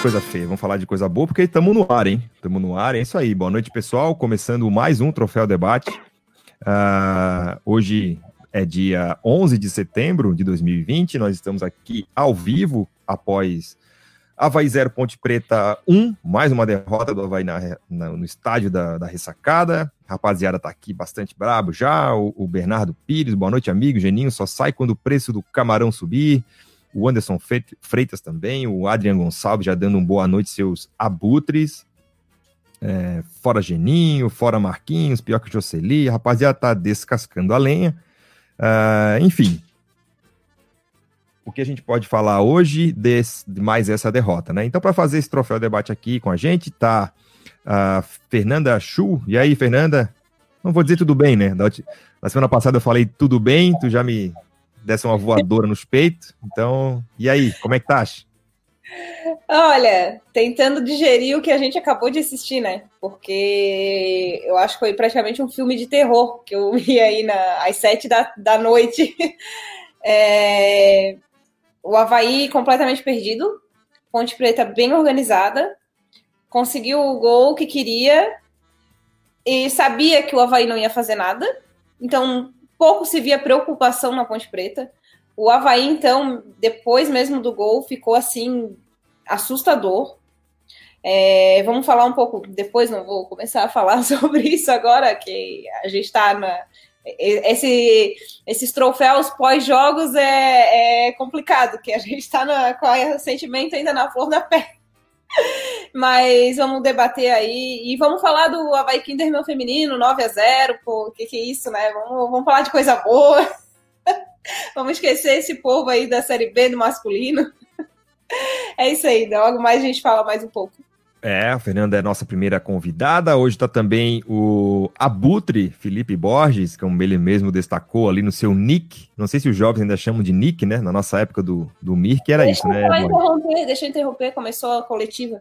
coisa feia, vamos falar de coisa boa, porque estamos no ar, hein? Estamos no ar, é isso aí. Boa noite, pessoal. Começando mais um Troféu Debate. Uh, hoje é dia 11 de setembro de 2020. Nós estamos aqui ao vivo após Havaí 0, Ponte Preta 1. Mais uma derrota do Havaí na, na, no estádio da, da ressacada. rapaziada tá aqui bastante brabo já. O, o Bernardo Pires, boa noite, amigo. Geninho só sai quando o preço do camarão subir o Anderson Freitas também, o Adrian Gonçalves já dando um boa noite seus abutres. É, fora Geninho, fora Marquinhos, pior que Jocely, a rapaziada tá descascando a lenha. Uh, enfim, o que a gente pode falar hoje de mais essa derrota, né? Então, para fazer esse troféu debate aqui com a gente, tá a Fernanda Chu. E aí, Fernanda? Não vou dizer tudo bem, né? Na semana passada eu falei tudo bem, tu já me desse uma voadora nos peitos. Então, e aí, como é que tá? Olha, tentando digerir o que a gente acabou de assistir, né? Porque eu acho que foi praticamente um filme de terror que eu vi aí na, às sete da, da noite. É, o Havaí completamente perdido, Ponte Preta bem organizada, conseguiu o gol que queria e sabia que o Havaí não ia fazer nada. Então, pouco se via preocupação na Ponte Preta. O Havaí, então, depois mesmo do gol, ficou assim assustador. É, vamos falar um pouco depois, não vou começar a falar sobre isso agora, que a gente está na. Esse, esses troféus pós-jogos é, é, complicado, que a gente está com o sentimento ainda na flor da pele. Mas vamos debater aí. E vamos falar do Havaí meu feminino, 9 a 0 pô, que, que é isso, né? Vamos, vamos falar de coisa boa. vamos esquecer esse povo aí da Série B do masculino. É isso aí, logo mais a gente fala mais um pouco. É, a Fernanda é nossa primeira convidada. Hoje está também o Abutre Felipe Borges, como ele mesmo destacou ali no seu nick. Não sei se os jovens ainda chamam de nick, né? Na nossa época do, do Mir, que era deixa isso, né? Interromper, deixa eu interromper, começou a coletiva.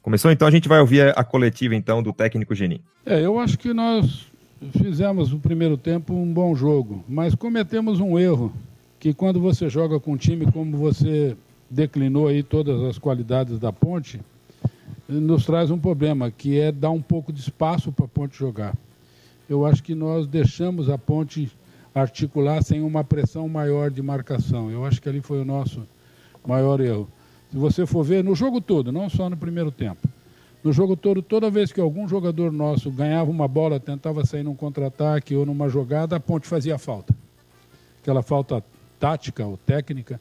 Começou, então a gente vai ouvir a coletiva então do técnico Genin. É, eu acho que nós fizemos no primeiro tempo um bom jogo, mas cometemos um erro que quando você joga com um time como você declinou aí todas as qualidades da ponte, nos traz um problema, que é dar um pouco de espaço para a ponte jogar. Eu acho que nós deixamos a ponte articular sem uma pressão maior de marcação. Eu acho que ali foi o nosso maior erro. Se você for ver no jogo todo, não só no primeiro tempo, no jogo todo, toda vez que algum jogador nosso ganhava uma bola, tentava sair num contra-ataque ou numa jogada, a ponte fazia falta. Aquela falta tática ou técnica,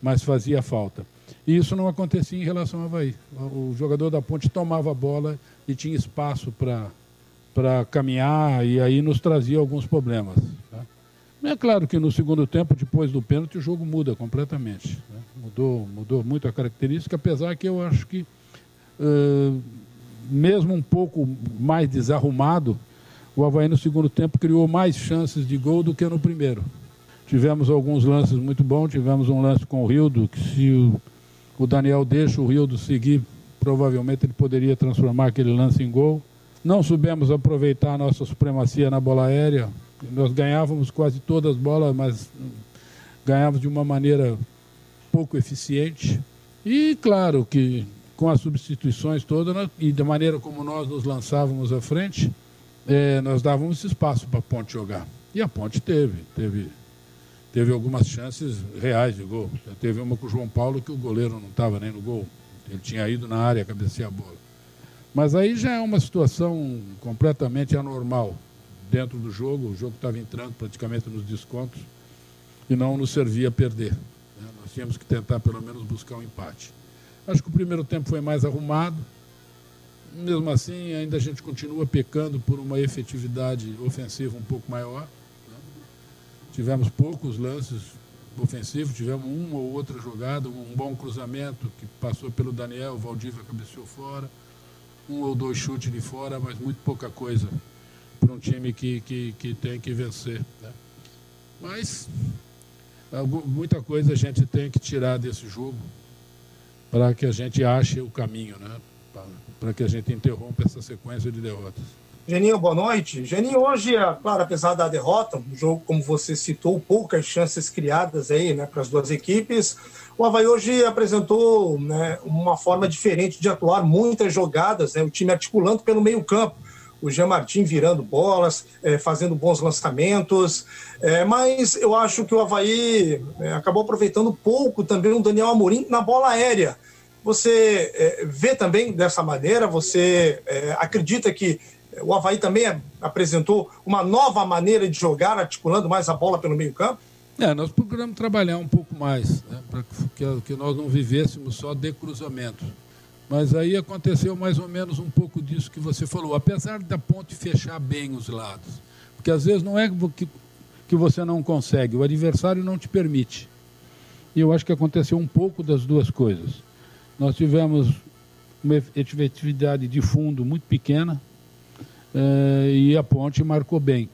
mas fazia falta. E isso não acontecia em relação ao Havaí. O jogador da ponte tomava a bola e tinha espaço para caminhar e aí nos trazia alguns problemas. Tá? É claro que no segundo tempo, depois do pênalti, o jogo muda completamente. Né? Mudou, mudou muito a característica, apesar que eu acho que, uh, mesmo um pouco mais desarrumado, o Havaí no segundo tempo criou mais chances de gol do que no primeiro. Tivemos alguns lances muito bons, tivemos um lance com o Rildo, que se o, o Daniel deixa o Rildo seguir, provavelmente ele poderia transformar aquele lance em gol. Não soubemos aproveitar a nossa supremacia na bola aérea. Nós ganhávamos quase todas as bolas, mas ganhávamos de uma maneira pouco eficiente. E claro que com as substituições todas e da maneira como nós nos lançávamos à frente, é, nós dávamos espaço para a Ponte jogar. E a Ponte teve, teve teve algumas chances reais de gol. Já teve uma com o João Paulo que o goleiro não estava nem no gol. Ele tinha ido na área cabecear a bola. Mas aí já é uma situação completamente anormal dentro do jogo. O jogo estava entrando praticamente nos descontos e não nos servia a perder. Né? Nós tínhamos que tentar pelo menos buscar um empate. Acho que o primeiro tempo foi mais arrumado. Mesmo assim, ainda a gente continua pecando por uma efetividade ofensiva um pouco maior. Tivemos poucos lances ofensivos, tivemos uma ou outra jogada, um bom cruzamento que passou pelo Daniel, o Valdívia cabeceou fora, um ou dois chutes de fora, mas muito pouca coisa para um time que, que, que tem que vencer. Né? Mas muita coisa a gente tem que tirar desse jogo para que a gente ache o caminho, né? para que a gente interrompa essa sequência de derrotas. Geninho, boa noite. Geninho, hoje, é, claro, apesar da derrota, um jogo, como você citou, poucas chances criadas aí, né, para as duas equipes, o Havaí hoje apresentou né, uma forma diferente de atuar, muitas jogadas, né, o time articulando pelo meio campo, o Jean Martin virando bolas, é, fazendo bons lançamentos, é, mas eu acho que o Havaí é, acabou aproveitando pouco também o Daniel Amorim na bola aérea. Você é, vê também dessa maneira? Você é, acredita que o Havaí também apresentou uma nova maneira de jogar, articulando mais a bola pelo meio campo? É, nós procuramos trabalhar um pouco mais, né, para que, que, nós não vivêssemos só de cruzamento. Mas aí aconteceu mais ou menos um pouco disso que você falou, apesar da ponte fechar bem os lados. Porque às vezes não é que, que você não consegue, o adversário não te permite. E eu acho que aconteceu um pouco das duas coisas. Nós tivemos uma efetividade de fundo muito pequena, eh, e a ponte marcou bem.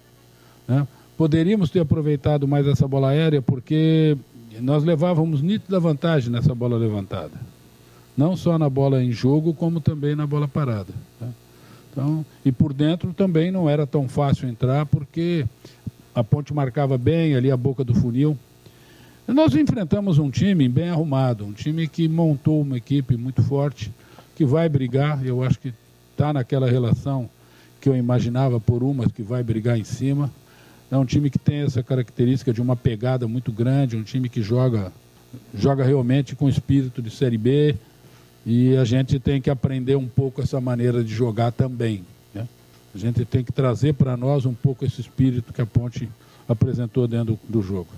Né? Poderíamos ter aproveitado mais essa bola aérea porque nós levávamos nítida vantagem nessa bola levantada. Não só na bola em jogo, como também na bola parada. Tá? Então, e por dentro também não era tão fácil entrar, porque a ponte marcava bem ali a boca do funil. Nós enfrentamos um time bem arrumado, um time que montou uma equipe muito forte, que vai brigar, eu acho que está naquela relação que eu imaginava por umas que vai brigar em cima. É um time que tem essa característica de uma pegada muito grande, um time que joga, joga realmente com espírito de Série B. E a gente tem que aprender um pouco essa maneira de jogar também. Né? A gente tem que trazer para nós um pouco esse espírito que a Ponte apresentou dentro do, jogo.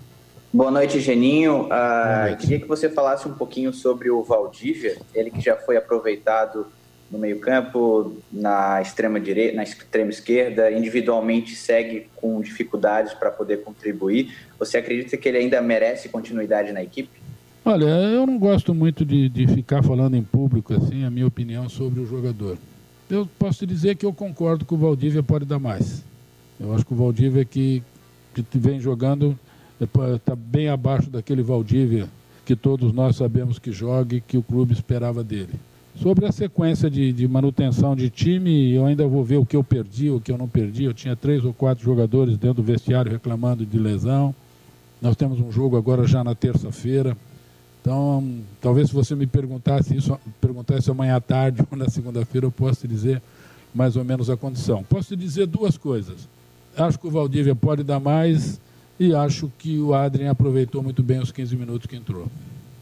Boa noite, Geninho. Uh, noite. Queria que você falasse um pouquinho sobre o Valdívia, ele que já foi aproveitado no meio-campo, na extrema direita, na extrema esquerda, individualmente segue com dificuldades para poder contribuir. Você acredita que ele ainda merece continuidade na equipe? Olha, eu não gosto muito de, de ficar falando em público assim a minha opinião sobre o jogador. Eu posso te dizer que eu concordo que o Valdívia pode dar mais. Eu acho que o Valdívia que, que vem jogando está bem abaixo daquele Valdívia que todos nós sabemos que joga e que o clube esperava dele. Sobre a sequência de, de, manutenção de time, eu ainda vou ver o que eu perdi, o que eu não perdi. Eu tinha três ou quatro jogadores dentro do vestiário reclamando de lesão. Nós temos um jogo agora já na terça-feira. Então, talvez se você me perguntasse isso, perguntasse amanhã à tarde ou na segunda-feira, eu posso te dizer mais ou menos a condição. Posso te dizer duas coisas. Acho que o Valdívia pode dar mais e acho que o Adrien aproveitou muito bem os 15 minutos que entrou.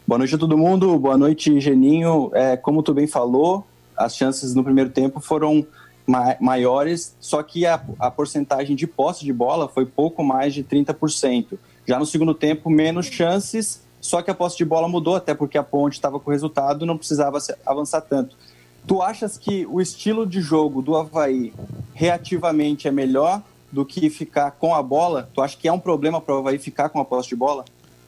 Boa noite a todo mundo, boa noite, Geninho. É, como tu bem falou, as chances no primeiro tempo foram ma maiores, só que a, a porcentagem de posse de bola foi pouco mais de 30%. Já no segundo tempo, menos chances, só que a posse de bola mudou, até porque a ponte estava com resultado, não precisava avançar tanto. Tu achas que o estilo de jogo do Havaí reativamente é melhor do que ficar com a bola? Tu acha que é um problema para o Havaí ficar com a posse de bola?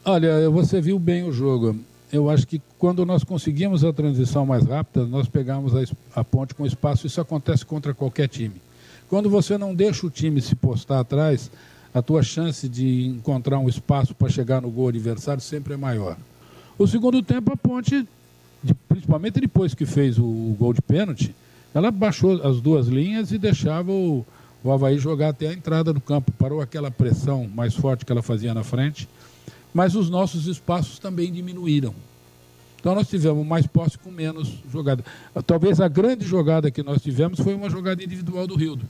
Olha, você viu bem o jogo. Eu acho que quando nós conseguimos a transição mais rápida, nós pegamos a, a ponte com espaço. Isso acontece contra qualquer time. Quando você não deixa o time se postar atrás, a tua chance de encontrar um espaço para chegar no gol adversário sempre é maior. O segundo tempo, a ponte, principalmente depois que fez o, gol de pênalti, ela baixou as duas linhas e deixava o, o Havaí jogar até a entrada do campo. Parou aquela pressão mais forte que ela fazia na frente mas os nossos espaços também diminuíram. Então nós tivemos mais posse com menos jogada. Talvez a grande jogada que nós tivemos foi uma jogada individual do Rildo,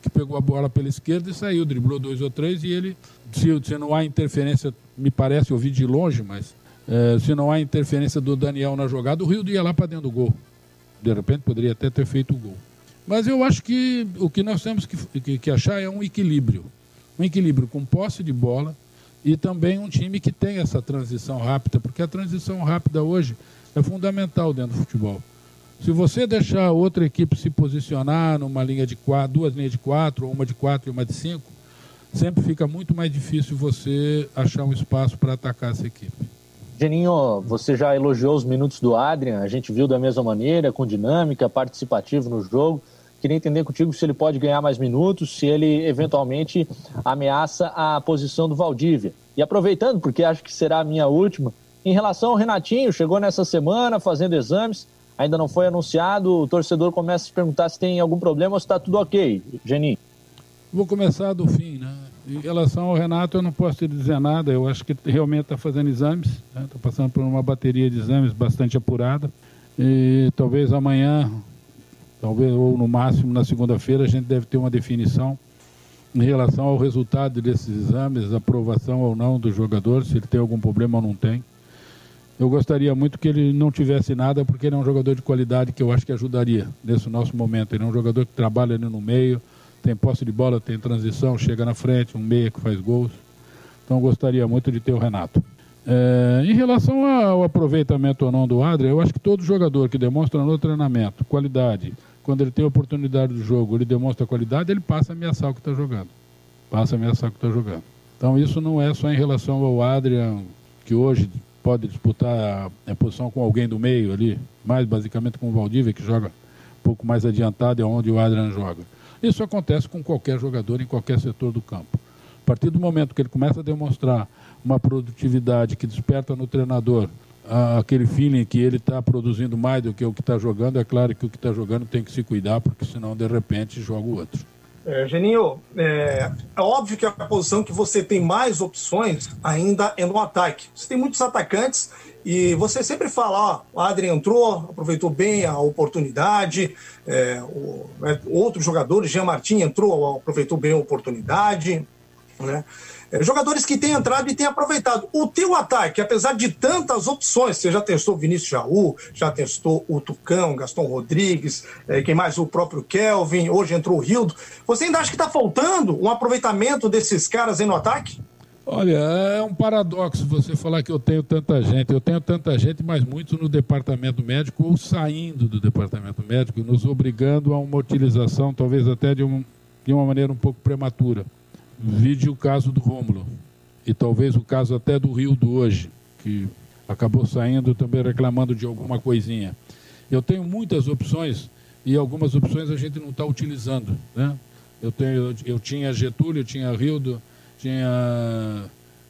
que pegou a bola pela esquerda e saiu, driblou dois ou três e ele, se, se não há interferência, me parece, eu vi de longe, mas é, se não há interferência do Daniel na jogada, o Rildo ia lá para dentro do gol. De repente poderia até ter feito o gol. Mas eu acho que o que nós temos que, que, que achar é um equilíbrio. Um equilíbrio com posse de bola, e também um time que tem essa transição rápida, porque a transição rápida hoje é fundamental dentro do futebol. Se você deixar outra equipe se posicionar numa linha de quatro, duas linhas de quatro, ou uma de quatro e uma de cinco, sempre fica muito mais difícil você achar um espaço para atacar essa equipe. Geninho, você já elogiou os minutos do Adrian, a gente viu da mesma maneira, com dinâmica, participativo no jogo. Queria entender contigo se ele pode ganhar mais minutos, se ele eventualmente ameaça a posição do Valdívia. E aproveitando, porque acho que será a minha última, em relação ao Renatinho, chegou nessa semana fazendo exames, ainda não foi anunciado, o torcedor começa a se perguntar se tem algum problema ou se está tudo ok. Geninho. Vou começar do fim, né? Em relação ao Renato, eu não posso te dizer nada. Eu acho que realmente está fazendo exames, está né? passando por uma bateria de exames bastante apurada. E talvez amanhã, talvez ou no máximo na segunda-feira, a gente deve ter uma definição em relação ao resultado desses exames, aprovação ou não do jogador, se ele tem algum problema ou não tem. Eu gostaria muito que ele não tivesse nada, porque ele é um jogador de qualidade que eu acho que ajudaria nesse nosso momento. Ele é um jogador que trabalha ali no meio, tem posse de bola, tem transição, chega na frente, um meia que faz gols. Então gostaria muito de ter o Renato. É, em relação ao aproveitamento ou não do Adrian, eu acho que todo jogador que demonstra no treinamento qualidade, quando ele tem oportunidade do jogo, ele demonstra qualidade, ele passa a ameaçar o que está jogando. Passa a ameaçar o que está jogando. Então isso não é só em relação ao Adrian, que hoje pode disputar a posição com alguém do meio ali, mais basicamente com o Valdívia, que joga um pouco mais adiantado, é onde o Adrian joga. Isso acontece com qualquer jogador em qualquer setor do campo. A partir do momento que ele começa a demonstrar uma produtividade que desperta no treinador aquele feeling que ele está produzindo mais do que o que está jogando, é claro que o que está jogando tem que se cuidar, porque senão de repente joga o outro. É, Geninho, é, é, óbvio que a posição que você tem mais opções ainda é no ataque. Você tem muitos atacantes e você sempre fala, ó, o Adrien entrou, aproveitou bem a oportunidade, é, o, é, outro jogador, Jean Martin, entrou, aproveitou bem a oportunidade, né? É, jogadores que têm entrado e têm aproveitado. O teu ataque, apesar de tantas opções, você já testou o Vinícius Jaú, já testou o Tucão, Gaston Rodrigues, é, quem mais? O próprio Kelvin, hoje entrou o Rildo. Você ainda acha que está faltando um aproveitamento desses caras aí no ataque? Olha, é um paradoxo você falar que eu tenho tanta gente. Eu tenho tanta gente, mas muitos no departamento médico ou saindo do departamento médico, nos obrigando a uma utilização, talvez até de, um, de uma maneira um pouco prematura. Vide o caso do Rômulo e talvez o caso até do Rio do hoje, que acabou saindo também reclamando de alguma coisinha. Eu tenho muitas opções e algumas opções a gente não está utilizando. Né? Eu, tenho, eu tinha Getúlio, tinha Rildo, tinha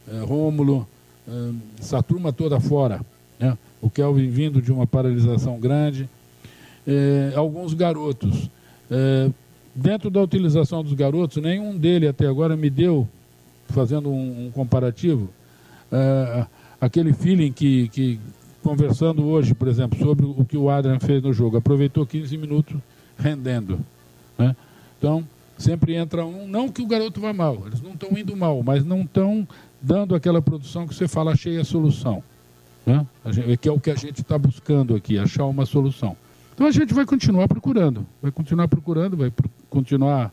é, Rômulo, é, essa turma toda fora. Né? O Kelvin vindo de uma paralisação grande. É, alguns garotos. É, dentro da utilização dos garotos, nenhum dele até agora me deu, fazendo um, um comparativo, uh, aquele feeling que, que, conversando hoje, por exemplo, sobre o que o Adrian fez no jogo, aproveitou 15 minutos rendendo. Né? Então, sempre entra um, não que o garoto vá mal, eles não estão indo mal, mas não estão dando aquela produção que você fala, achei a solução. Né? Que é o que a gente está buscando aqui, achar uma solução. Então a gente vai continuar procurando, vai continuar procurando, vai continuar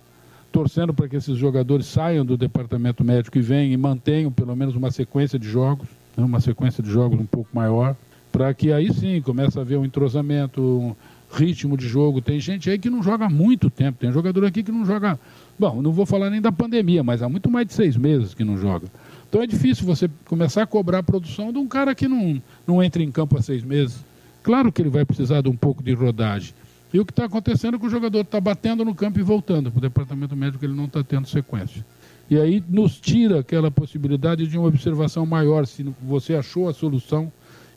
torcendo para que esses jogadores saiam do departamento médico e venham e mantenham pelo menos uma sequência de jogos, né, uma sequência de jogos um pouco maior, para que aí sim comece a haver um entrosamento, um ritmo de jogo. Tem gente aí que não joga muito tempo, tem jogador aqui que não joga. Bom, não vou falar nem da pandemia, mas há muito mais de seis meses que não joga. Então é difícil você começar a cobrar a produção de um cara que não, não entra em campo há seis meses. Claro que ele vai precisar de um pouco de rodagem. E o que está acontecendo é que o jogador está batendo no campo e voltando. Para o departamento médico ele não está tendo sequência. E aí nos tira aquela possibilidade de uma observação maior, se você achou a solução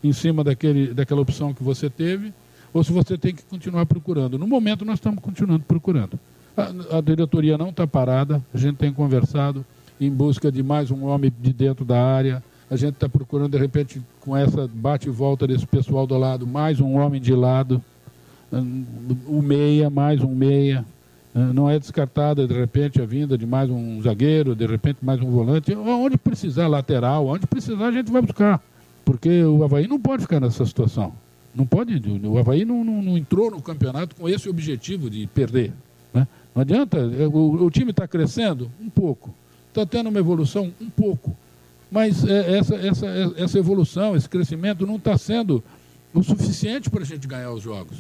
em cima daquele, daquela opção que você teve, ou se você tem que continuar procurando. No momento nós estamos continuando procurando. A, a diretoria não está parada, a gente tem conversado em busca de mais um homem de dentro da área, a gente está procurando, de repente, com essa bate e volta desse pessoal do lado, mais um homem de lado, o meia, mais um meia. Não é descartada, de repente, a vinda de mais um zagueiro, de repente, mais um volante. Onde precisar, lateral, onde precisar, a gente vai buscar. Porque o Havaí não pode ficar nessa situação. Não pode. O Havaí não, não, não entrou no campeonato com esse objetivo de perder. Né? Não adianta. O, o time está crescendo? Um pouco. Está tendo uma evolução? Um pouco. Mas é, essa, essa, essa evolução, esse crescimento não está sendo o suficiente para a gente ganhar os jogos.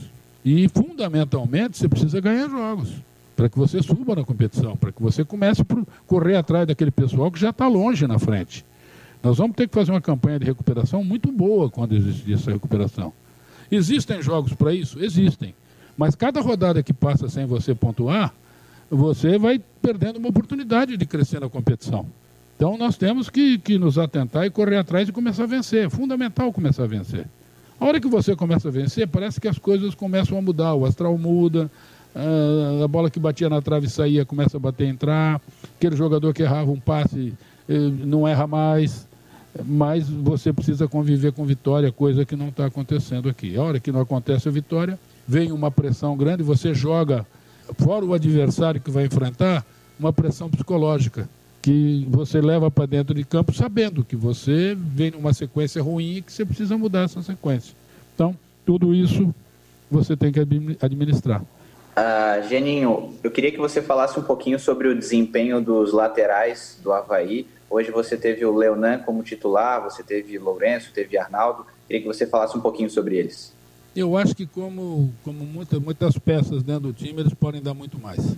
E, fundamentalmente, você precisa ganhar jogos para que você suba na competição, para que você comece a correr atrás daquele pessoal que já está longe na frente. Nós vamos ter que fazer uma campanha de recuperação muito boa quando existir essa recuperação. Existem jogos para isso? Existem. Mas cada rodada que passa sem você pontuar, você vai perdendo uma oportunidade de crescer na competição. Então nós temos que, que nos atentar e correr atrás e começar a vencer. É fundamental começar a vencer. A hora que você começa a vencer, parece que as coisas começam a mudar, o astral muda, a bola que batia na trave saía, começa a bater entrar, aquele jogador que errava um passe eh, não erra mais, mas você precisa conviver com vitória, coisa que não está acontecendo aqui. A hora que não acontece a vitória, vem uma pressão grande, você joga, fora o adversário que vai enfrentar, uma pressão psicológica que você leva para dentro de campo sabendo que você vem numa sequência ruim e que você precisa mudar essa sequência. Então, tudo isso você tem que administrar. Uh, Geninho, eu queria que você falasse um pouquinho sobre o desempenho dos laterais do Havaí. Hoje você teve o Leonan como titular, você teve Lourenço, teve Arnaldo. Queria que você falasse um pouquinho sobre eles. Eu acho que como, como muita, muitas peças dentro do time, eles podem dar muito mais.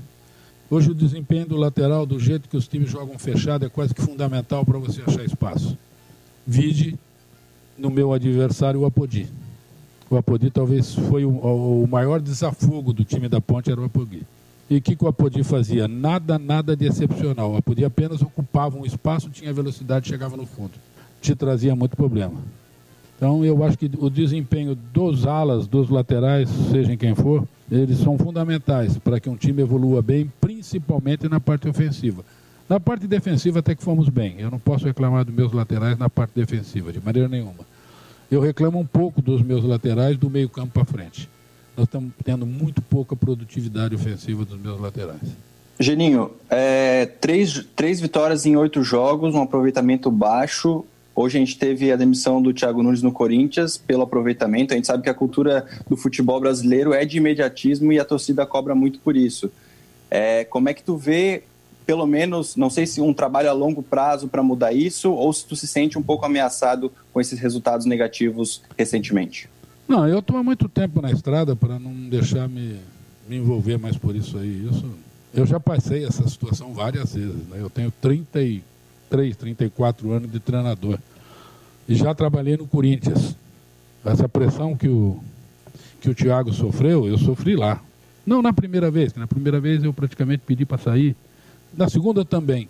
Hoje o desempenho do lateral, do jeito que os times jogam fechado, é quase que fundamental para você achar espaço. Vide no meu adversário o Apodi. O Apodi talvez foi o, o maior desafogo do time da Ponte, era o Apodi. E o que, que o Apodi fazia? Nada, nada de excepcional. O Apodi apenas ocupava um espaço, tinha velocidade, chegava no fundo. Te trazia muito problema. Então eu acho que o desempenho dos alas, dos laterais, seja quem for, eles são fundamentais para que um time evolua bem, principalmente na parte ofensiva. Na parte defensiva até que fomos bem. Eu não posso reclamar dos meus laterais na parte defensiva, de maneira nenhuma. Eu reclamo um pouco dos meus laterais do meio campo para frente. Nós estamos tendo muito pouca produtividade ofensiva dos meus laterais. Geninho, é, três, três vitórias em oito jogos, um aproveitamento baixo Hoje a gente teve a demissão do Thiago Nunes no Corinthians pelo aproveitamento. A gente sabe que a cultura do futebol brasileiro é de imediatismo e a torcida cobra muito por isso. É, como é que tu vê, pelo menos, não sei se um trabalho a longo prazo para mudar isso ou se tu se sente um pouco ameaçado com esses resultados negativos recentemente? Não, eu estou há muito tempo na estrada para não deixar me, me envolver mais por isso aí. Isso, eu já passei essa situação várias vezes. Né? Eu tenho 33, 34 anos de treinador. Já trabalhei no Corinthians. Essa pressão que o, que o Thiago sofreu, eu sofri lá. Não na primeira vez, na primeira vez eu praticamente pedi para sair. Na segunda também.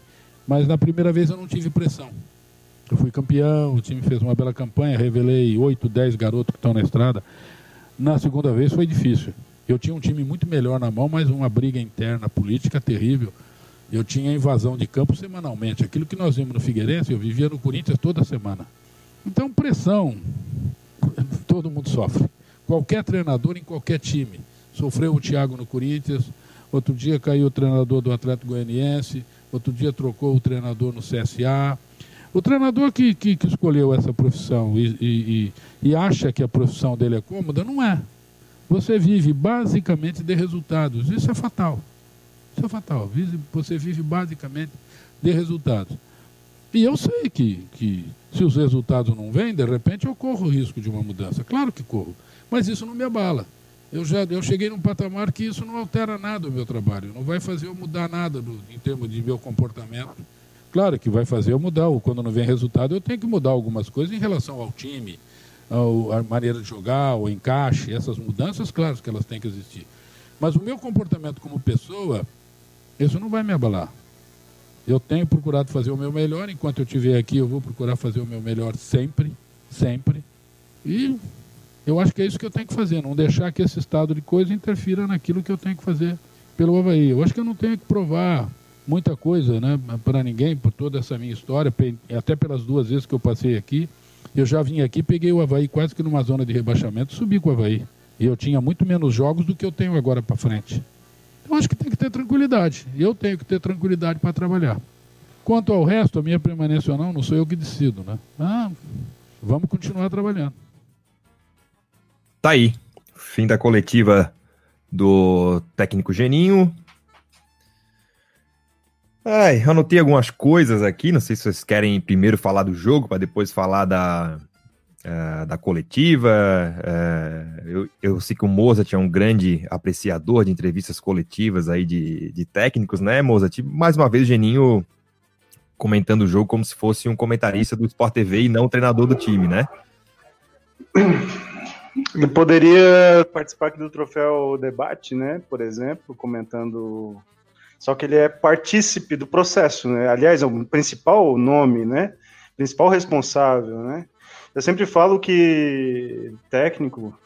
Mas na primeira vez eu não tive pressão. Eu fui campeão, o time fez uma bela campanha, revelei 8, 10 garotos que estão na estrada. Na segunda vez foi difícil. Eu tinha um time muito melhor na mão, mas uma briga interna política terrível. Eu tinha invasão de campo semanalmente. Aquilo que nós vimos no Figueirense, eu vivia no Corinthians toda semana. Então, pressão, todo mundo sofre. Qualquer treinador em qualquer time. Sofreu o Thiago no Corinthians, outro dia caiu o treinador do Atlético Goianiense, outro dia trocou o treinador no CSA. O treinador que, que, que escolheu essa profissão e, e, e, acha que a profissão dele é cômoda, não é. Você vive basicamente de resultados. Isso é fatal. Isso é fatal. Você vive basicamente de resultados. E eu sei que, que se os resultados não vêm, de repente eu corro o risco de uma mudança. Claro que corro. Mas isso não me abala. Eu já eu cheguei num patamar que isso não altera nada o meu trabalho. Não vai fazer eu mudar nada em termos de meu comportamento. Claro que vai fazer eu mudar. Quando não vem resultado, eu tenho que mudar algumas coisas em relação ao time, ao, a maneira de jogar, o encaixe. Essas mudanças, claro que elas têm que existir. Mas o meu comportamento como pessoa, isso não vai me abalar. Eu tenho procurado fazer o meu melhor. Enquanto eu estiver aqui, eu vou procurar fazer o meu melhor sempre, sempre. E eu acho que é isso que eu tenho que fazer, não deixar que esse estado de coisa interfira naquilo que eu tenho que fazer pelo Havaí. Eu acho que eu não tenho que provar muita coisa né, para ninguém, por toda essa minha história, até pelas duas vezes que eu passei aqui. Eu já vim aqui, peguei o Havaí quase que numa zona de rebaixamento, subi com o Havaí. E eu tinha muito menos jogos do que eu tenho agora para frente. Eu acho que tem que ter tranquilidade. Eu tenho que ter tranquilidade para trabalhar. Quanto ao resto, a minha permanência ou não, não sou eu que decido, né? Ah, vamos continuar trabalhando. Tá aí. Fim da coletiva do técnico Geninho. Ai, anotei algumas coisas aqui. Não sei se vocês querem primeiro falar do jogo para depois falar da, uh, da coletiva. Uh, eu, eu, sei que o Mozart é um grande apreciador de entrevistas coletivas aí de, de técnicos, né, Mozart? Mais uma vez, Geninho comentando o jogo como se fosse um comentarista do Sport TV e não o treinador do time, né? Ele poderia participar aqui do troféu debate, né? Por exemplo, comentando. Só que ele é partícipe do processo, né? Aliás, é o principal nome, né? Principal responsável, né? Eu sempre falo que técnico,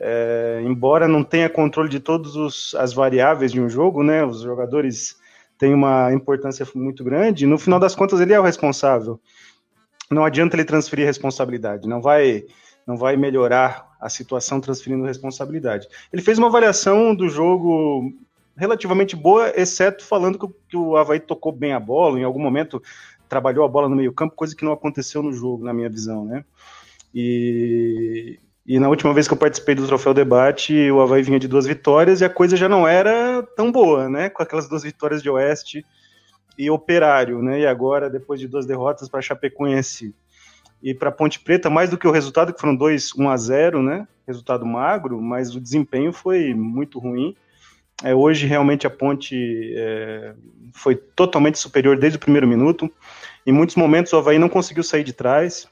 é, embora não tenha controle de todas as variáveis de um jogo, né? Os jogadores têm uma importância muito grande. No final das contas, ele é o responsável. Não adianta ele transferir responsabilidade. Não vai, não vai melhorar a situação transferindo responsabilidade. Ele fez uma avaliação do jogo relativamente boa, exceto falando que, o Havaí tocou bem a bola, em algum momento trabalhou a bola no meio campo, coisa que não aconteceu no jogo, na minha visão, né? E, e na última vez que eu participei do Troféu Debate, o Havaí vinha de duas vitórias e a coisa já não era tão boa, né? Com aquelas duas vitórias de Oeste e Operário, né? E agora, depois de duas derrotas para Chapecoense e para Ponte Preta, mais do que o resultado, que foram dois 1 a 0 né? Resultado magro, mas o desempenho foi muito ruim. É, hoje, realmente, a Ponte é, foi totalmente superior desde o primeiro minuto. Em muitos momentos, o Havaí não conseguiu sair de trás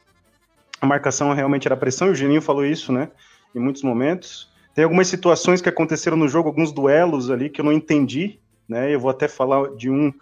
a marcação realmente era pressão, e o Geninho falou isso, né? Em muitos momentos. Tem algumas situações que aconteceram no jogo, alguns duelos ali que eu não entendi, né? Eu vou até falar de um,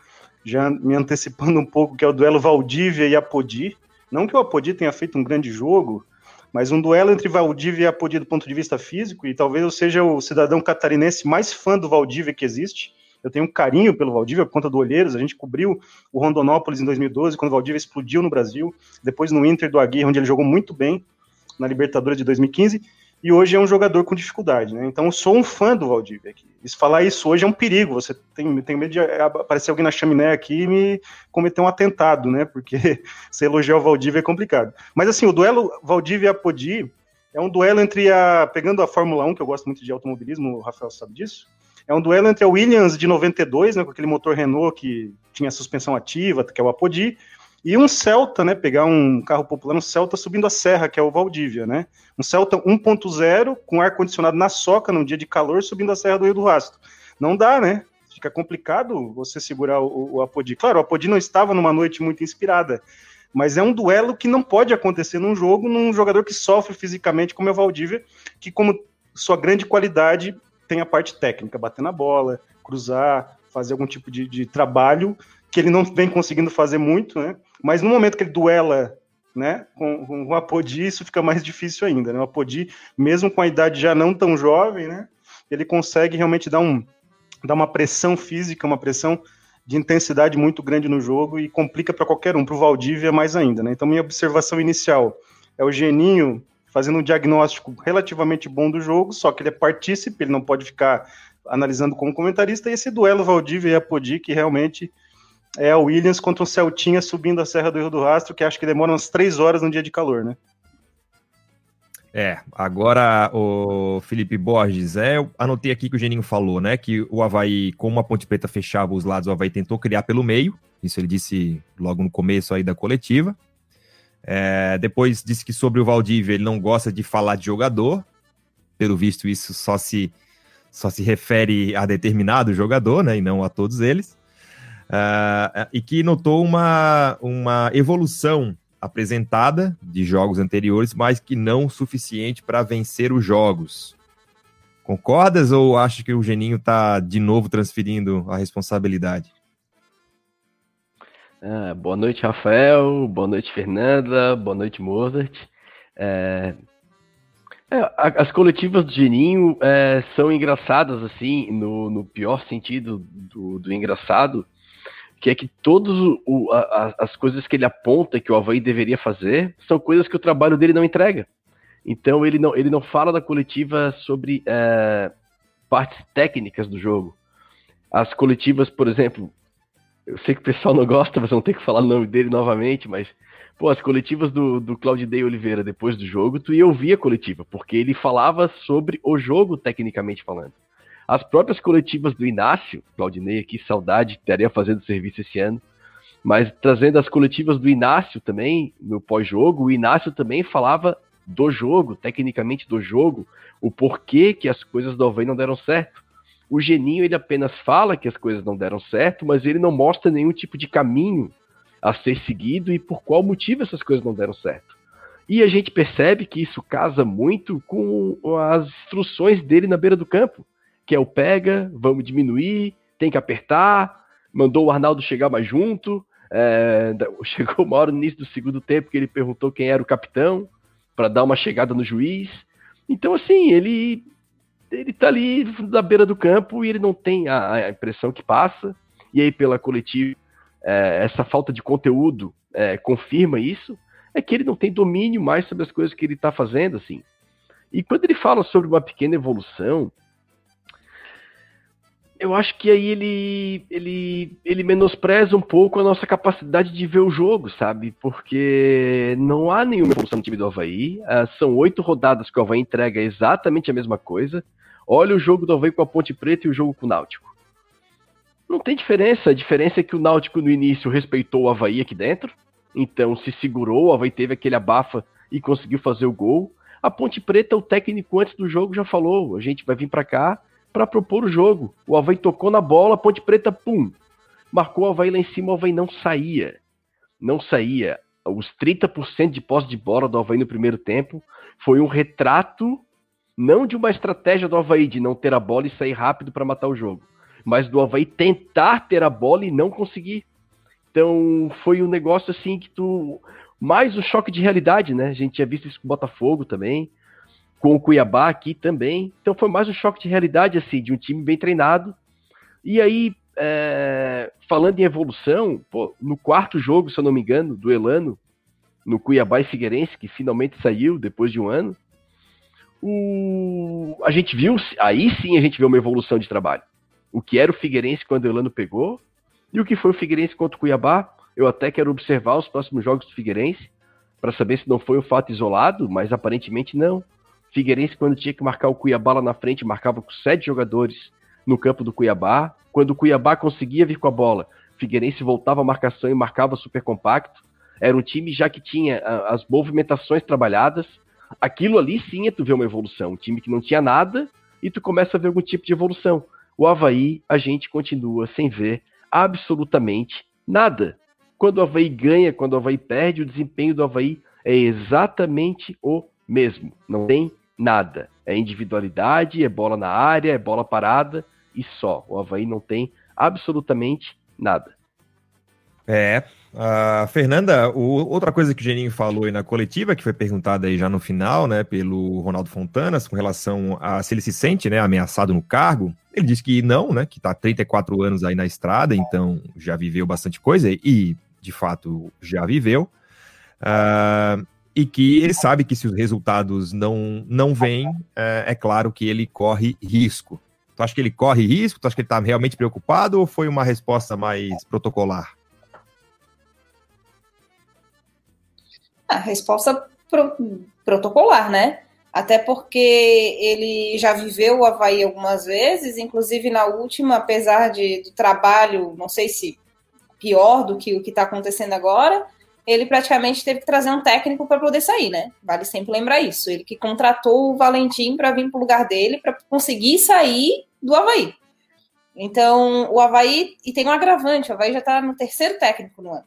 já me antecipando um pouco, que é o duelo Valdívia e Apodi. Não que o Apodi tenha feito um grande jogo, mas um duelo entre Valdívia e Apodi do ponto de vista físico, e talvez eu seja o cidadão catarinense mais fã do Valdívia que existe. Eu tenho um carinho pelo Valdívia por conta do Olheiros. A gente cobriu o Rondonópolis em 2012, quando o Valdívia explodiu no Brasil. Depois no Inter do Aguirre, onde ele jogou muito bem na Libertadores de 2015. E hoje é um jogador com dificuldade, né? Então eu sou um fã do Valdívia aqui. Isso, falar isso hoje é um perigo. Você tem, tem medo de aparecer alguém na chaminé aqui e me cometer um atentado, né? Porque se elogiar o Valdívia é complicado. Mas assim, o duelo Valdívia-Apodi é um duelo entre a. Pegando a Fórmula 1, que eu gosto muito de automobilismo, o Rafael sabe disso é um duelo entre a Williams de 92, né, com aquele motor Renault que tinha suspensão ativa, que é o Apodi, e um Celta, né, pegar um carro popular, um Celta subindo a serra, que é o Valdívia, né? Um Celta 1.0 com ar condicionado na soca num dia de calor subindo a serra do Rio do Rastro. Não dá, né? Fica complicado você segurar o, o Apodi. Claro, o Apodi não estava numa noite muito inspirada, mas é um duelo que não pode acontecer num jogo num jogador que sofre fisicamente como é o Valdívia, que como sua grande qualidade tem a parte técnica, bater na bola, cruzar, fazer algum tipo de, de trabalho que ele não vem conseguindo fazer muito, né? Mas no momento que ele duela né, com, com o Apodi, isso fica mais difícil ainda, né? O Apodi, mesmo com a idade já não tão jovem, né, ele consegue realmente dar, um, dar uma pressão física, uma pressão de intensidade muito grande no jogo e complica para qualquer um, para o Valdívia mais ainda, né? Então minha observação inicial é o Geninho fazendo um diagnóstico relativamente bom do jogo, só que ele é partícipe, ele não pode ficar analisando como comentarista, e esse duelo Valdívia e Apodi, que realmente é a Williams contra o Celtinha subindo a Serra do Rio do Rastro, que acho que demora umas três horas no dia de calor, né? É, agora o Felipe Borges, é, eu anotei aqui que o Geninho falou, né, que o Havaí, como a Ponte Preta fechava os lados, o Havaí tentou criar pelo meio, isso ele disse logo no começo aí da coletiva, é, depois disse que sobre o Valdívia ele não gosta de falar de jogador. Pelo visto, isso só se, só se refere a determinado jogador, né, e não a todos eles. Uh, e que notou uma, uma evolução apresentada de jogos anteriores, mas que não suficiente para vencer os jogos. Concordas ou acha que o Geninho está de novo transferindo a responsabilidade? Ah, boa noite, Rafael. Boa noite, Fernanda. Boa noite, Mozart. É... É, as coletivas do Geninho é, são engraçadas, assim, no, no pior sentido do, do, engraçado, que é que todas as coisas que ele aponta que o Havaí deveria fazer são coisas que o trabalho dele não entrega. Então ele não, ele não fala da coletiva sobre é, partes técnicas do jogo. As coletivas, por exemplo, eu sei que o pessoal não gosta, mas vão ter que falar o nome dele novamente, mas, pô, as coletivas do, do Oliveira depois do jogo, tu ia ouvir a coletiva, porque ele falava sobre o jogo, tecnicamente falando. As próprias coletivas do Inácio, Claudinei aqui, saudade, estaria fazendo serviço esse ano, mas trazendo as coletivas do Inácio também, no pós-jogo, o Inácio também falava do jogo, tecnicamente do jogo, o porquê que as coisas do Havaí não deram certo. O Geninho ele apenas fala que as coisas não deram certo, mas ele não mostra nenhum tipo de caminho a ser seguido e por qual motivo essas coisas não deram certo. E a gente percebe que isso casa muito com as instruções dele na beira do campo, que é o pega, vamos diminuir, tem que apertar, mandou o Arnaldo chegar mais junto, é, chegou uma hora no início do segundo tempo que ele perguntou quem era o capitão, para dar uma chegada no juiz. Então, assim, ele ele tá ali na beira do campo e ele não tem a, a impressão que passa. E aí, pela coletiva, é, essa falta de conteúdo é, confirma isso. É que ele não tem domínio mais sobre as coisas que ele está fazendo, assim. E quando ele fala sobre uma pequena evolução, eu acho que aí ele, ele, ele menospreza um pouco a nossa capacidade de ver o jogo, sabe? Porque não há nenhuma evolução no time do Havaí. Uh, são oito rodadas que o Havaí entrega exatamente a mesma coisa. Olha o jogo do Havaí com a Ponte Preta e o jogo com o Náutico. Não tem diferença. A diferença é que o Náutico no início respeitou o Havaí aqui dentro. Então se segurou, o Havaí teve aquele abafa e conseguiu fazer o gol. A Ponte Preta, o técnico antes do jogo já falou: a gente vai vir para cá para propor o jogo. O Havaí tocou na bola, Ponte Preta, pum, marcou o Havaí lá em cima, o Havaí não saía. Não saía. Os 30% de posse de bola do Havaí no primeiro tempo foi um retrato, não de uma estratégia do Havaí de não ter a bola e sair rápido para matar o jogo, mas do Havaí tentar ter a bola e não conseguir. Então foi um negócio assim que tu. Mais um choque de realidade, né? A gente tinha visto isso com o Botafogo também com o Cuiabá aqui também. Então foi mais um choque de realidade, assim, de um time bem treinado. E aí, é, falando em evolução, pô, no quarto jogo, se eu não me engano, do Elano, no Cuiabá e Figueirense, que finalmente saiu depois de um ano, o, a gente viu, aí sim a gente viu uma evolução de trabalho. O que era o Figueirense quando o Elano pegou, e o que foi o Figueirense contra o Cuiabá. Eu até quero observar os próximos jogos do Figueirense, para saber se não foi um fato isolado, mas aparentemente não. Figueirense, quando tinha que marcar o Cuiabá lá na frente, marcava com sete jogadores no campo do Cuiabá. Quando o Cuiabá conseguia vir com a bola, Figueirense voltava a marcação e marcava super compacto. Era um time já que tinha uh, as movimentações trabalhadas. Aquilo ali sim é tu vê uma evolução. Um time que não tinha nada e tu começa a ver algum tipo de evolução. O Havaí, a gente continua sem ver absolutamente nada. Quando o Havaí ganha, quando o Havaí perde, o desempenho do Havaí é exatamente o mesmo. Não tem nada. É individualidade, é bola na área, é bola parada e só. O Havaí não tem absolutamente nada. É. A Fernanda, o, outra coisa que o Geninho falou aí na coletiva, que foi perguntada aí já no final, né, pelo Ronaldo Fontanas, com relação a se ele se sente, né, ameaçado no cargo, ele disse que não, né, que tá 34 anos aí na estrada, então já viveu bastante coisa e, de fato, já viveu. Uh, e que ele sabe que se os resultados não, não vêm, é, é claro que ele corre risco. Tu acha que ele corre risco? Tu acha que ele está realmente preocupado ou foi uma resposta mais protocolar? A resposta pro, protocolar, né? Até porque ele já viveu o Havaí algumas vezes, inclusive na última, apesar de, do trabalho, não sei se pior do que o que está acontecendo agora, ele praticamente teve que trazer um técnico para poder sair, né? Vale sempre lembrar isso. Ele que contratou o Valentim para vir para o lugar dele para conseguir sair do Havaí. Então, o Havaí, e tem um agravante, o Havaí já está no terceiro técnico no ano.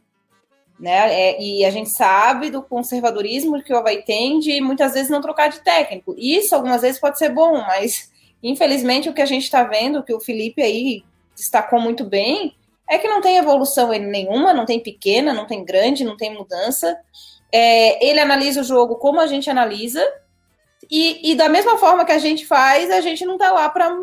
Né? É, e a gente sabe do conservadorismo que o Havaí tem de muitas vezes não trocar de técnico. Isso algumas vezes pode ser bom, mas infelizmente o que a gente está vendo, que o Felipe aí destacou muito bem, é que não tem evolução nenhuma, não tem pequena, não tem grande, não tem mudança. É, ele analisa o jogo como a gente analisa, e, e, da mesma forma que a gente faz, a gente não tá lá para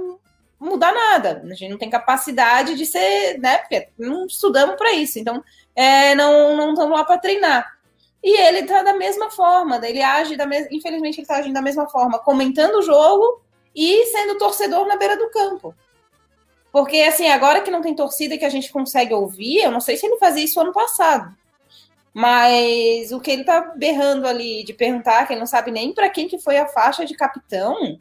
mudar nada. A gente não tem capacidade de ser, né? Porque não estudamos para isso, então é, não não estamos lá para treinar. E ele tá da mesma forma, ele age da mesma, infelizmente ele tá agindo da mesma forma, comentando o jogo e sendo torcedor na beira do campo. Porque, assim, agora que não tem torcida que a gente consegue ouvir, eu não sei se ele fazia isso ano passado. Mas o que ele tá berrando ali de perguntar, que ele não sabe nem para quem que foi a faixa de capitão,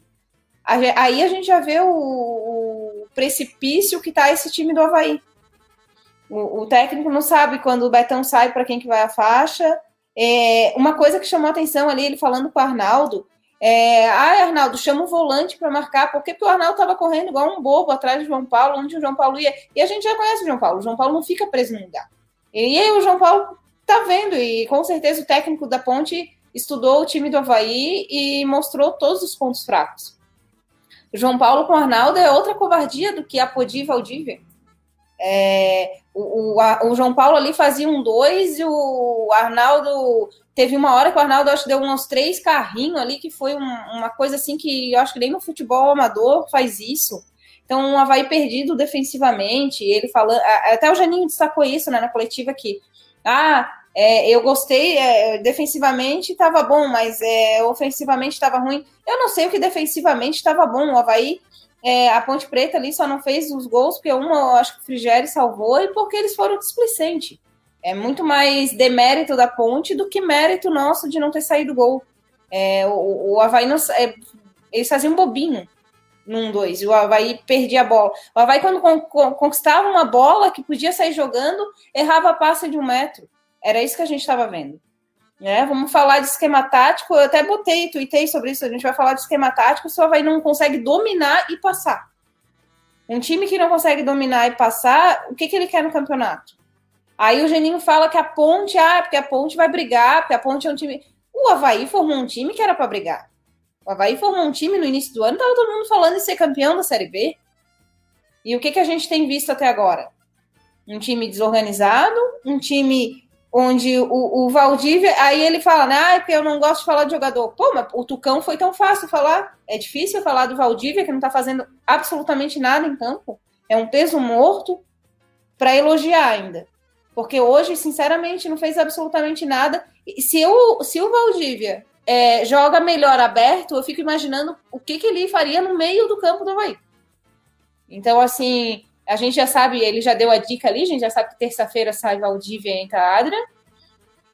aí a gente já vê o, o precipício que tá esse time do Havaí. O, o técnico não sabe quando o Betão sai para quem que vai a faixa. É, uma coisa que chamou atenção ali, ele falando com o Arnaldo, é, ah, Arnaldo, chama o volante para marcar, porque, o Arnaldo estava correndo igual um bobo atrás do João Paulo, onde o João Paulo ia. E a gente já conhece o João Paulo, o João Paulo não fica preso no lugar. E aí o João Paulo tá vendo, e com certeza o técnico da Ponte estudou o time do Havaí e mostrou todos os pontos fracos. João Paulo com o Arnaldo é outra covardia do que a Podi e Valdívia. É, o, o, a, o, João Paulo ali fazia um dois e o Arnaldo teve uma hora que o Arnaldo acho que deu uns três carrinhos ali, que foi um, uma coisa assim que eu acho que nem no futebol amador faz isso. Então, um Havaí perdido defensivamente, ele falando. Até o Janinho destacou isso né, na coletiva aqui. Ah, é, eu gostei, é, defensivamente estava bom, mas é, ofensivamente estava ruim. Eu não sei o que defensivamente estava bom. O Havaí, é, a Ponte Preta ali só não fez os gols, porque uma eu acho que o Frigério salvou e porque eles foram displicentes. É muito mais demérito da Ponte do que mérito nosso de não ter saído gol. É, o, o Havaí não, é, eles faziam bobinho num dois, e o Havaí perdia a bola. O Havaí, quando conquistava uma bola que podia sair jogando, errava a passa de um metro. Era isso que a gente estava vendo. Né? Vamos falar de esquema tático. Eu até botei, tuitei sobre isso. A gente vai falar de esquema tático se o Havaí não consegue dominar e passar. Um time que não consegue dominar e passar, o que, que ele quer no campeonato? Aí o Geninho fala que a ponte, ah, porque a ponte vai brigar, porque a ponte é um time. O Havaí formou um time que era para brigar. O Havaí formou um time no início do ano, estava todo mundo falando em ser campeão da Série B. E o que, que a gente tem visto até agora? Um time desorganizado, um time onde o, o Valdívia, aí ele fala, né, ah, porque eu não gosto de falar de jogador. Pô, mas o Tucão foi tão fácil falar. É difícil falar do Valdívia, que não tá fazendo absolutamente nada em campo. É um peso morto para elogiar ainda. Porque hoje, sinceramente, não fez absolutamente nada. Se, eu, se o Valdívia é, joga melhor aberto, eu fico imaginando o que, que ele faria no meio do campo do Havaí. Então, assim, a gente já sabe, ele já deu a dica ali, a gente já sabe que terça-feira sai Valdívia e entra Adrian.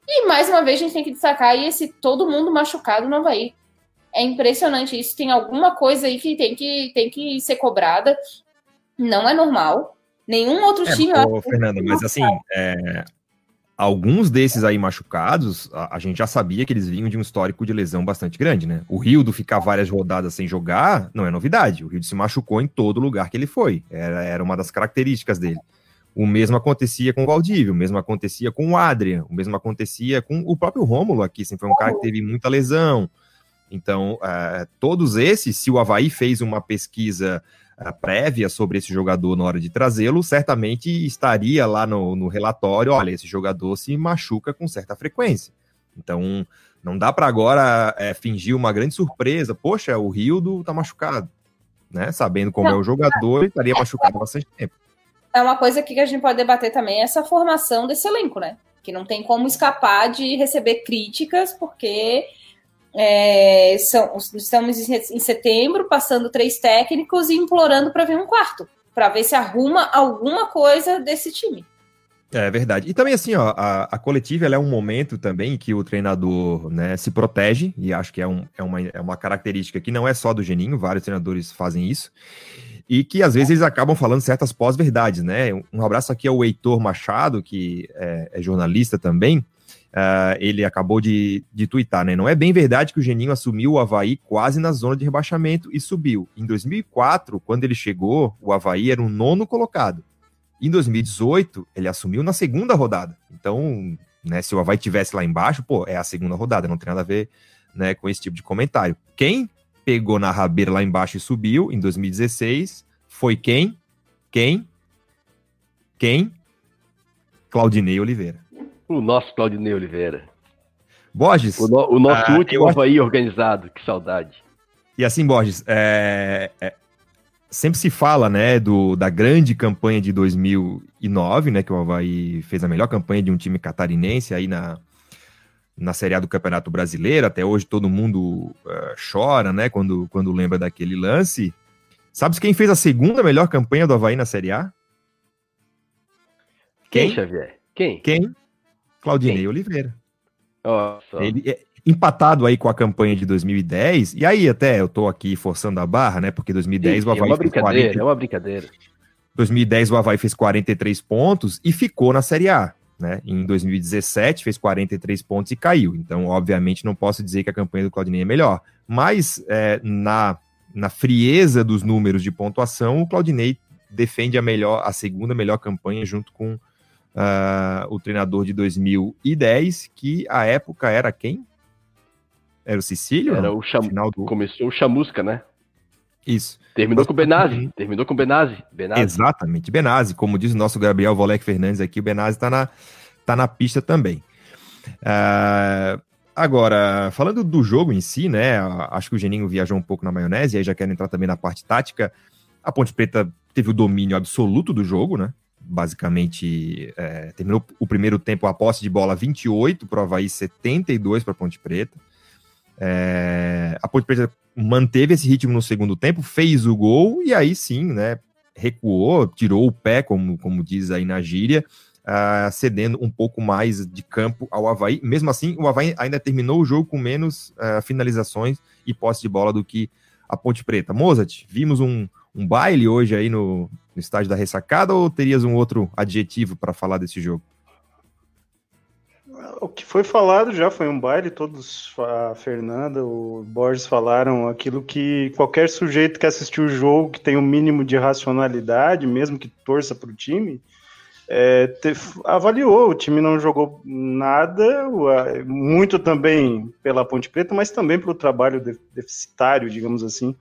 E mais uma vez a gente tem que destacar esse todo mundo machucado no Havaí. É impressionante isso. Tem alguma coisa aí que tem que, tem que ser cobrada. Não é normal. Nenhum outro é, time. Ô, Fernanda, mas assim, é, alguns desses aí machucados, a, a, gente já sabia que eles vinham de um histórico de lesão bastante grande, né? O Rildo ficar várias rodadas sem jogar não é novidade. O Rildo se machucou em todo lugar que ele foi. Era, era uma das características dele. O mesmo acontecia com o Valdívio, o mesmo acontecia com o Adrian, o mesmo acontecia com o próprio Rômulo aqui, sempre foi um cara que teve muita lesão. Então, uh, todos esses, se o Havaí fez uma pesquisa prévia sobre esse jogador na hora de trazê-lo, certamente estaria lá no, no relatório: olha, esse jogador se machuca com certa frequência. Então, não dá para agora é, fingir uma grande surpresa. Poxa, o Rildo tá machucado. Né? Sabendo como não, é o jogador, ele estaria machucado há bastante tempo. É uma coisa que a gente pode debater também, essa formação desse elenco, né? Que não tem como escapar de receber críticas, porque é, são, estamos em setembro, passando três técnicos e implorando para vir um quarto, para ver se arruma alguma coisa desse time. É verdade. E também, assim, ó, a, a coletiva é um momento também que o treinador né, se protege, e acho que é, um, é, uma, é uma característica que não é só do Geninho, vários treinadores fazem isso, e que às vezes eles acabam falando certas pós-verdades, né? Um abraço aqui ao Heitor Machado, que é, é jornalista também, Uh, ele acabou de, de twittar, né? Não é bem verdade que o Geninho assumiu o Havaí quase na zona de rebaixamento e subiu. Em 2004, quando ele chegou, o Havaí era o nono colocado. Em 2018, ele assumiu na segunda rodada. Então, né, se o Havaí tivesse lá embaixo, pô, é a segunda rodada, não tem nada a ver né, com esse tipo de comentário. Quem pegou na rabeira lá embaixo e subiu em 2016 foi quem? Quem? Quem? Claudinei Oliveira. O nosso Claudinei Oliveira. Borges. O, no, o nosso ah, último Havaí organizado, que saudade. E assim, Borges, é, é, sempre se fala, né, do, da grande campanha de 2009, né, que o Havaí fez a melhor campanha de um time catarinense aí na, na Série A do Campeonato Brasileiro. Até hoje todo mundo uh, chora, né, quando, quando lembra daquele lance. Sabes quem fez a segunda melhor campanha do Havaí na Série A? Quem, quem Xavier? Quem? Quem? Claudinei Quem? Oliveira. Nossa. Ele é empatado aí com a campanha de 2010, e aí até eu tô aqui forçando a barra, né? Porque 2010 Sim, o Havaí é uma brincadeira, 40... é uma brincadeira. 2010 o Havaí fez 43 pontos e ficou na Série A. Né? Em 2017 fez 43 pontos e caiu. Então, obviamente, não posso dizer que a campanha do Claudinei é melhor. Mas é, na, na frieza dos números de pontuação, o Claudinei defende a melhor, a segunda melhor campanha junto com uh, o treinador de 2010, que a época era quem? Era o Sicílio? Era o Cham... do... Começou o Chamusca, né? Isso. Terminou Mas, com o Benazzi. Terminou com o Benazzi. Benazzi. Exatamente, Benazzi. Como diz o nosso Gabriel Volek Fernandes aqui, o Benazzi está na, tá na pista também. Uh, Agora, falando do jogo em si, né? Acho que o Geninho viajou um pouco na maionese, e aí já quero entrar também na parte tática. A Ponte Preta teve o domínio absoluto do jogo, né? Basicamente, é, terminou o primeiro tempo a posse de bola 28 para o Havaí, 72 para a Ponte Preta. É, a Ponte Preta manteve esse ritmo no segundo tempo, fez o gol e aí sim, né? Recuou, tirou o pé, como, como diz aí na gíria, uh, cedendo um pouco mais de campo ao Havaí. Mesmo assim, o Havaí ainda terminou o jogo com menos uh, finalizações e posse de bola do que a Ponte Preta. Mozart, vimos um, um baile hoje aí no, no estádio da ressacada ou terias um outro adjetivo para falar desse jogo? O que foi falado já foi um baile, todos, a Fernanda, o Borges falaram aquilo que qualquer sujeito que assistiu o jogo, que tem o um mínimo de racionalidade, mesmo que torça para o time, é, te, avaliou. O time não jogou nada, muito também pela Ponte Preta, mas também pelo trabalho deficitário, digamos assim,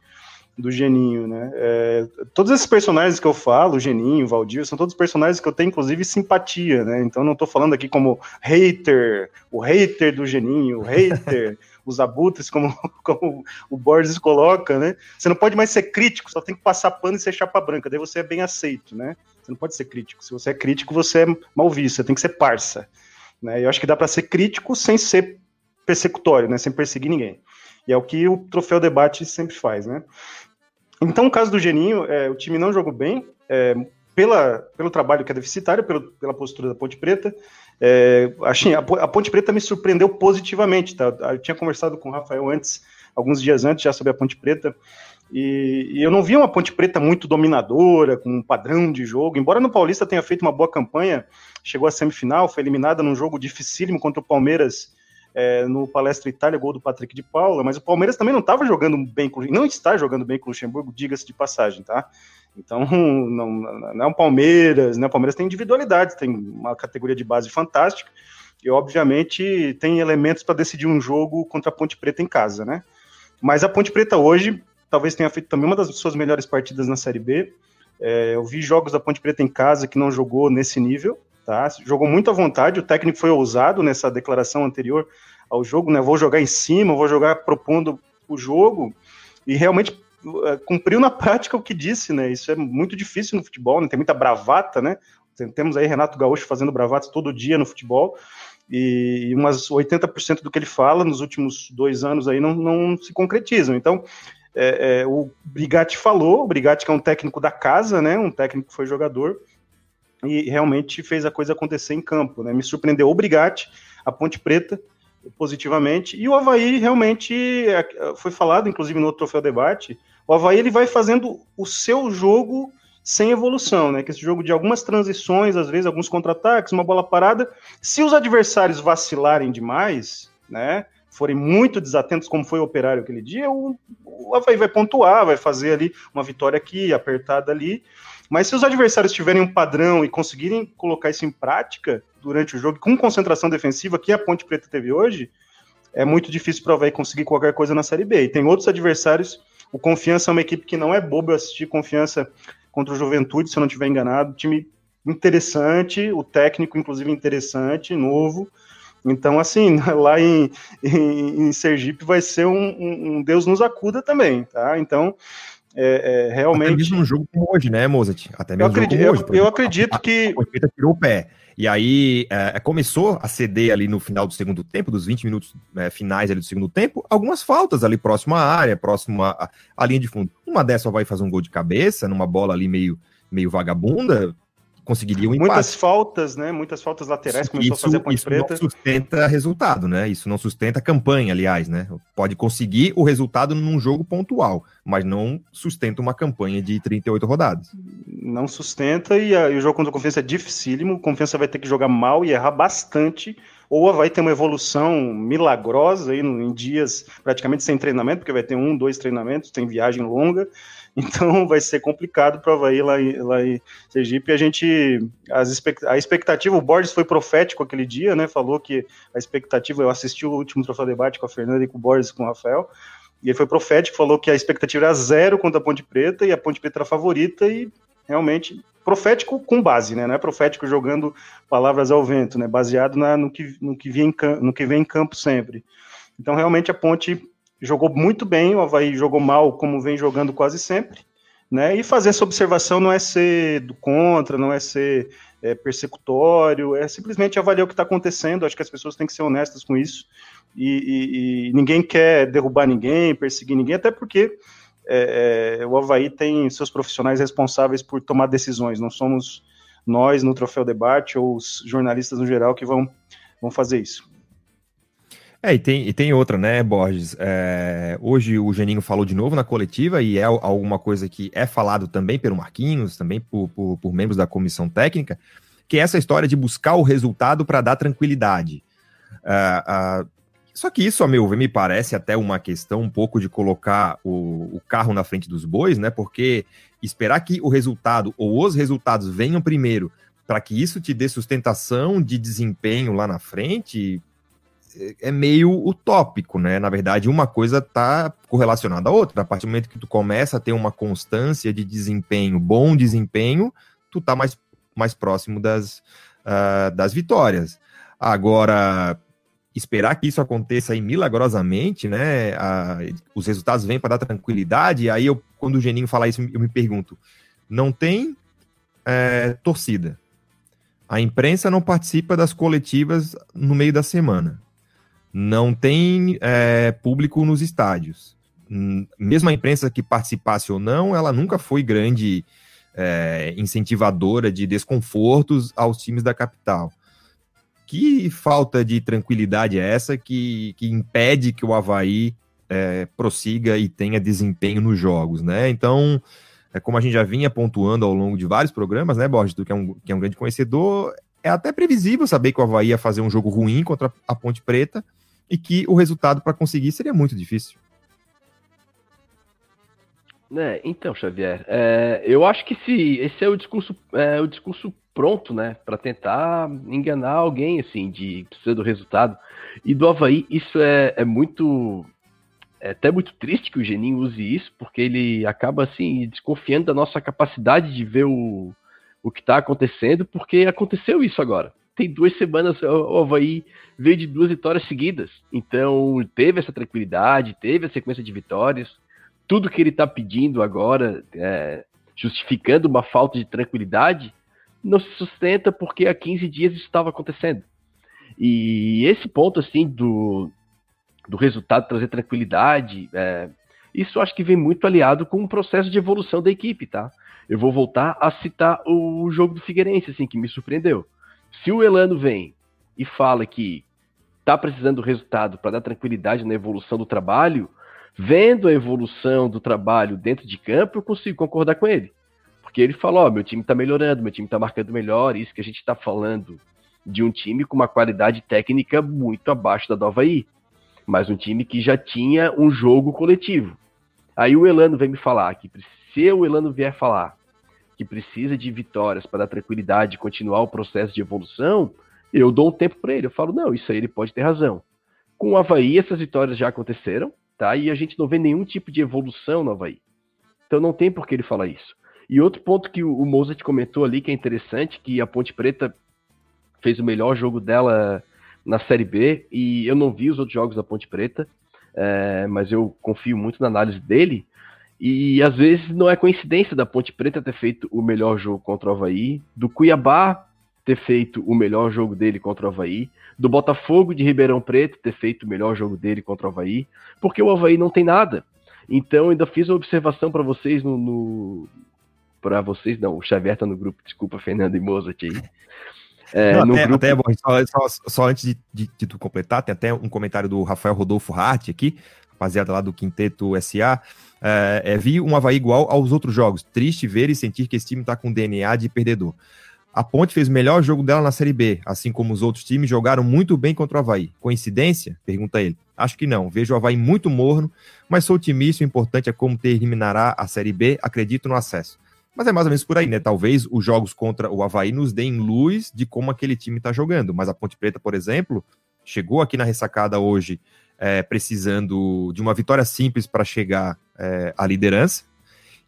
do Geninho, né? É, todos esses personagens que eu falo, o Geninho, Valdir, são todos personagens que eu tenho, inclusive, simpatia, né? Então não estou falando aqui como hater, o hater do Geninho, o hater, os abutres, como, como o Borges coloca, né? Você não pode mais ser crítico, só tem que passar pano e ser chapa branca, daí você é bem aceito, né? Você não pode ser crítico. Se você é crítico, você é mal visto, você tem que ser parça. Né? Eu acho que dá para ser crítico sem ser persecutório, né? Sem perseguir ninguém. E é o que o troféu debate sempre faz, né? Então, o caso do Geninho, é, o time não jogou bem, é, pela, pelo trabalho que é deficitário, pelo, pela postura da Ponte Preta. É, a, a, Ponte Preta me surpreendeu positivamente. Tá? Eu tinha conversado com o Rafael antes, alguns dias antes, já sobre a Ponte Preta. E, e, eu não vi uma Ponte Preta muito dominadora, com um padrão de jogo. Embora no Paulista tenha feito uma boa campanha, chegou à semifinal, foi eliminada num jogo dificílimo contra o Palmeiras é, no Palestra Itália, gol do Patrick de Paula, mas o Palmeiras também não estava jogando bem com não está jogando bem com o Luxemburgo, diga-se de passagem, tá? Então, não, não é um Palmeiras, né? O Palmeiras tem individualidades, tem uma categoria de base fantástica, e obviamente tem elementos para decidir um jogo contra a Ponte Preta em casa, né? Mas a Ponte Preta hoje talvez tenha feito também uma das suas melhores partidas na Série B. É, eu vi jogos da Ponte Preta em casa que não jogou nesse nível, tá? Jogou muito à vontade, o técnico foi ousado nessa declaração anterior ao jogo, né? Vou jogar em cima, vou jogar propondo o jogo e realmente é, cumpriu na prática o que disse, né? Isso é muito difícil no futebol, né? Tem muita bravata, né? Temos aí Renato Gaúcho fazendo bravatas todo dia no futebol e umas 80% do que ele fala nos últimos dois anos aí não, não se concretizam. Então, é, é, o Brigatti falou, o Brigatti que é um técnico da casa, né? Um técnico que foi jogador, e realmente fez a coisa acontecer em campo. Né? Me surpreendeu o Brigatti, a Ponte Preta, positivamente, e o Havaí realmente é, foi falado, inclusive no troféu debate. O Havaí ele vai fazendo o seu jogo sem evolução, né? Que esse jogo de algumas transições, às vezes alguns contra-ataques, uma bola parada. Se os adversários vacilarem demais, né? Forem muito desatentos, como foi o operário aquele dia, o, o Havaí vai pontuar, vai fazer ali uma vitória aqui, apertada ali. Mas se os adversários tiverem um padrão e conseguirem colocar isso em prática durante o jogo, com concentração defensiva, que a Ponte Preta teve hoje, é muito difícil para o Havaí conseguir qualquer coisa na Série B. E tem outros adversários. O Confiança é uma equipe que não é boba. Eu assisti Confiança contra o Juventude, se eu não estiver enganado. Time interessante, o técnico, inclusive, interessante, novo. Então, assim, lá em, em, em Sergipe vai ser um, um, um Deus nos acuda também, tá? Então, é, é, realmente. Até mesmo um jogo como hoje, né, Mozart? Até mesmo eu acredito, hoje, eu, eu acredito a, que. A, a tirou o pé. E aí é, é, começou a ceder ali no final do segundo tempo, dos 20 minutos é, finais ali do segundo tempo, algumas faltas ali próximo à área, próximo à, à linha de fundo. Uma dessa vai fazer um gol de cabeça, numa bola ali meio, meio vagabunda, conseguiria um empate. Muitas faltas, né? Muitas faltas laterais, começou isso, a fazer a ponte isso preta. não sustenta resultado, né? Isso não sustenta campanha, aliás, né? Pode conseguir o resultado num jogo pontual, mas não sustenta uma campanha de 38 rodadas. Não sustenta e, a, e o jogo contra o Confiança é dificílimo, o Confiança vai ter que jogar mal e errar bastante, ou vai ter uma evolução milagrosa aí em dias praticamente sem treinamento, porque vai ter um, dois treinamentos, tem viagem longa, então vai ser complicado para o Havaí lá, lá em Sergipe. A gente, as a expectativa, o Borges foi profético aquele dia, né? Falou que a expectativa, eu assisti o último troféu debate com a Fernanda e com o Borges com o Rafael, e ele foi profético, falou que a expectativa era zero contra a Ponte Preta e a Ponte Preta era favorita e realmente profético com base, né? Não é profético jogando palavras ao vento, né? Baseado na, no, que, no, que vem, no que vem em campo sempre. Então, realmente, a Ponte jogou muito bem, o Havaí jogou mal, como vem jogando quase sempre. Né? E fazer essa observação não é ser do contra, não é ser é, persecutório, é simplesmente avaliar o que está acontecendo. Acho que as pessoas têm que ser honestas com isso. E, e, e ninguém quer derrubar ninguém, perseguir ninguém, até porque é, é, o Havaí tem seus profissionais responsáveis por tomar decisões, não somos nós no Troféu Debate ou os jornalistas no geral que vão, vão fazer isso. É, e tem, e tem outra, né, Borges? É, hoje o Geninho falou de novo na coletiva e é alguma coisa que é falado também pelo Marquinhos, também por, por, por membros da comissão técnica, que é essa história de buscar o resultado para dar tranquilidade. Uh, uh, só que isso, a meu ver, me parece até uma questão um pouco de colocar o, o carro na frente dos bois, né? Porque esperar que o resultado ou os resultados venham primeiro para que isso te dê sustentação de desempenho lá na frente, é meio utópico, né? Na verdade, uma coisa está correlacionada à outra. A partir do momento que tu começa a ter uma constância de desempenho, bom desempenho, tu tá mais, mais próximo das, uh, das vitórias. Agora, esperar que isso aconteça aí milagrosamente, né? Os resultados vêm para dar tranquilidade. Aí eu, quando o Geninho fala isso, eu me pergunto: não tem é, torcida. A imprensa não participa das coletivas no meio da semana não tem é, público nos estádios. Hum, mesmo a imprensa que participasse ou não, ela nunca foi grande é, incentivadora de desconfortos aos times da capital. Que falta de tranquilidade é essa que, que impede que o Havaí é, prossiga e tenha desempenho nos jogos, né? Então, é como a gente já vinha pontuando ao longo de vários programas, né, Borges, que é um, que é um grande conhecedor, é até previsível saber que o Havaí ia fazer um jogo ruim contra a Ponte Preta, e que o resultado para conseguir seria muito difícil. É, então, Xavier, é, eu acho que se esse é o discurso, é, o discurso pronto, né, para tentar enganar alguém, assim, de precisa do resultado. E do Havaí, isso é, é muito, é até muito triste que o Geninho use isso, porque ele acaba, assim, desconfiando da nossa capacidade de ver o, o que está acontecendo, porque aconteceu isso agora tem duas semanas o Havaí veio de duas vitórias seguidas. Então teve essa tranquilidade, teve a sequência de vitórias. Tudo que ele está pedindo agora, é, justificando uma falta de tranquilidade, não se sustenta porque há 15 dias isso estava acontecendo. E esse ponto assim do, do resultado trazer tranquilidade, é, isso acho que vem muito aliado com o processo de evolução da equipe, tá? Eu vou voltar a citar o jogo do Figueirense, assim, que me surpreendeu. Se o Elano vem e fala que está precisando do resultado para dar tranquilidade na evolução do trabalho, vendo a evolução do trabalho dentro de campo, eu consigo concordar com ele. Porque ele falou: Ó, meu time está melhorando, meu time está marcando melhor, isso que a gente está falando de um time com uma qualidade técnica muito abaixo da do Havaí, mas um time que já tinha um jogo coletivo. Aí o Elano vem me falar que se o Elano vier falar que precisa de vitórias para dar tranquilidade e continuar o processo de evolução, eu dou um tempo para ele. Eu falo, não, isso aí ele pode ter razão. Com o Havaí, essas vitórias já aconteceram, tá? E a gente não vê nenhum tipo de evolução no Havaí. Então não tem por que ele falar isso. E outro ponto que o Mozart comentou ali, que é interessante, que a Ponte Preta fez o melhor jogo dela na Série B, e eu não vi os outros jogos da Ponte Preta, é, mas eu confio muito na análise dele. E às vezes não é coincidência da Ponte Preta ter feito o melhor jogo contra o Havaí, do Cuiabá ter feito o melhor jogo dele contra o Havaí, do Botafogo de Ribeirão Preto ter feito o melhor jogo dele contra o Havaí, porque o Havaí não tem nada. Então ainda fiz uma observação para vocês no, no para vocês não, o Xavier tá no grupo, desculpa Fernando e Mozart aí. É, não, até, grupo... até bom, só, só, só, antes de, de, de, tu completar, tem até um comentário do Rafael Rodolfo Hart aqui, rapaziada lá do Quinteto SA, é, é, vi um Havaí igual aos outros jogos. Triste ver e sentir que esse time está com DNA de perdedor. A Ponte fez o melhor jogo dela na Série B, assim como os outros times jogaram muito bem contra o Havaí. Coincidência? Pergunta ele. Acho que não. Vejo o Havaí muito morno, mas sou otimista. O importante é como terminará a Série B. Acredito no acesso. Mas é mais ou menos por aí, né? Talvez os jogos contra o Havaí nos deem luz de como aquele time está jogando. Mas a Ponte Preta, por exemplo, chegou aqui na ressacada hoje é, precisando de uma vitória simples para chegar é, à liderança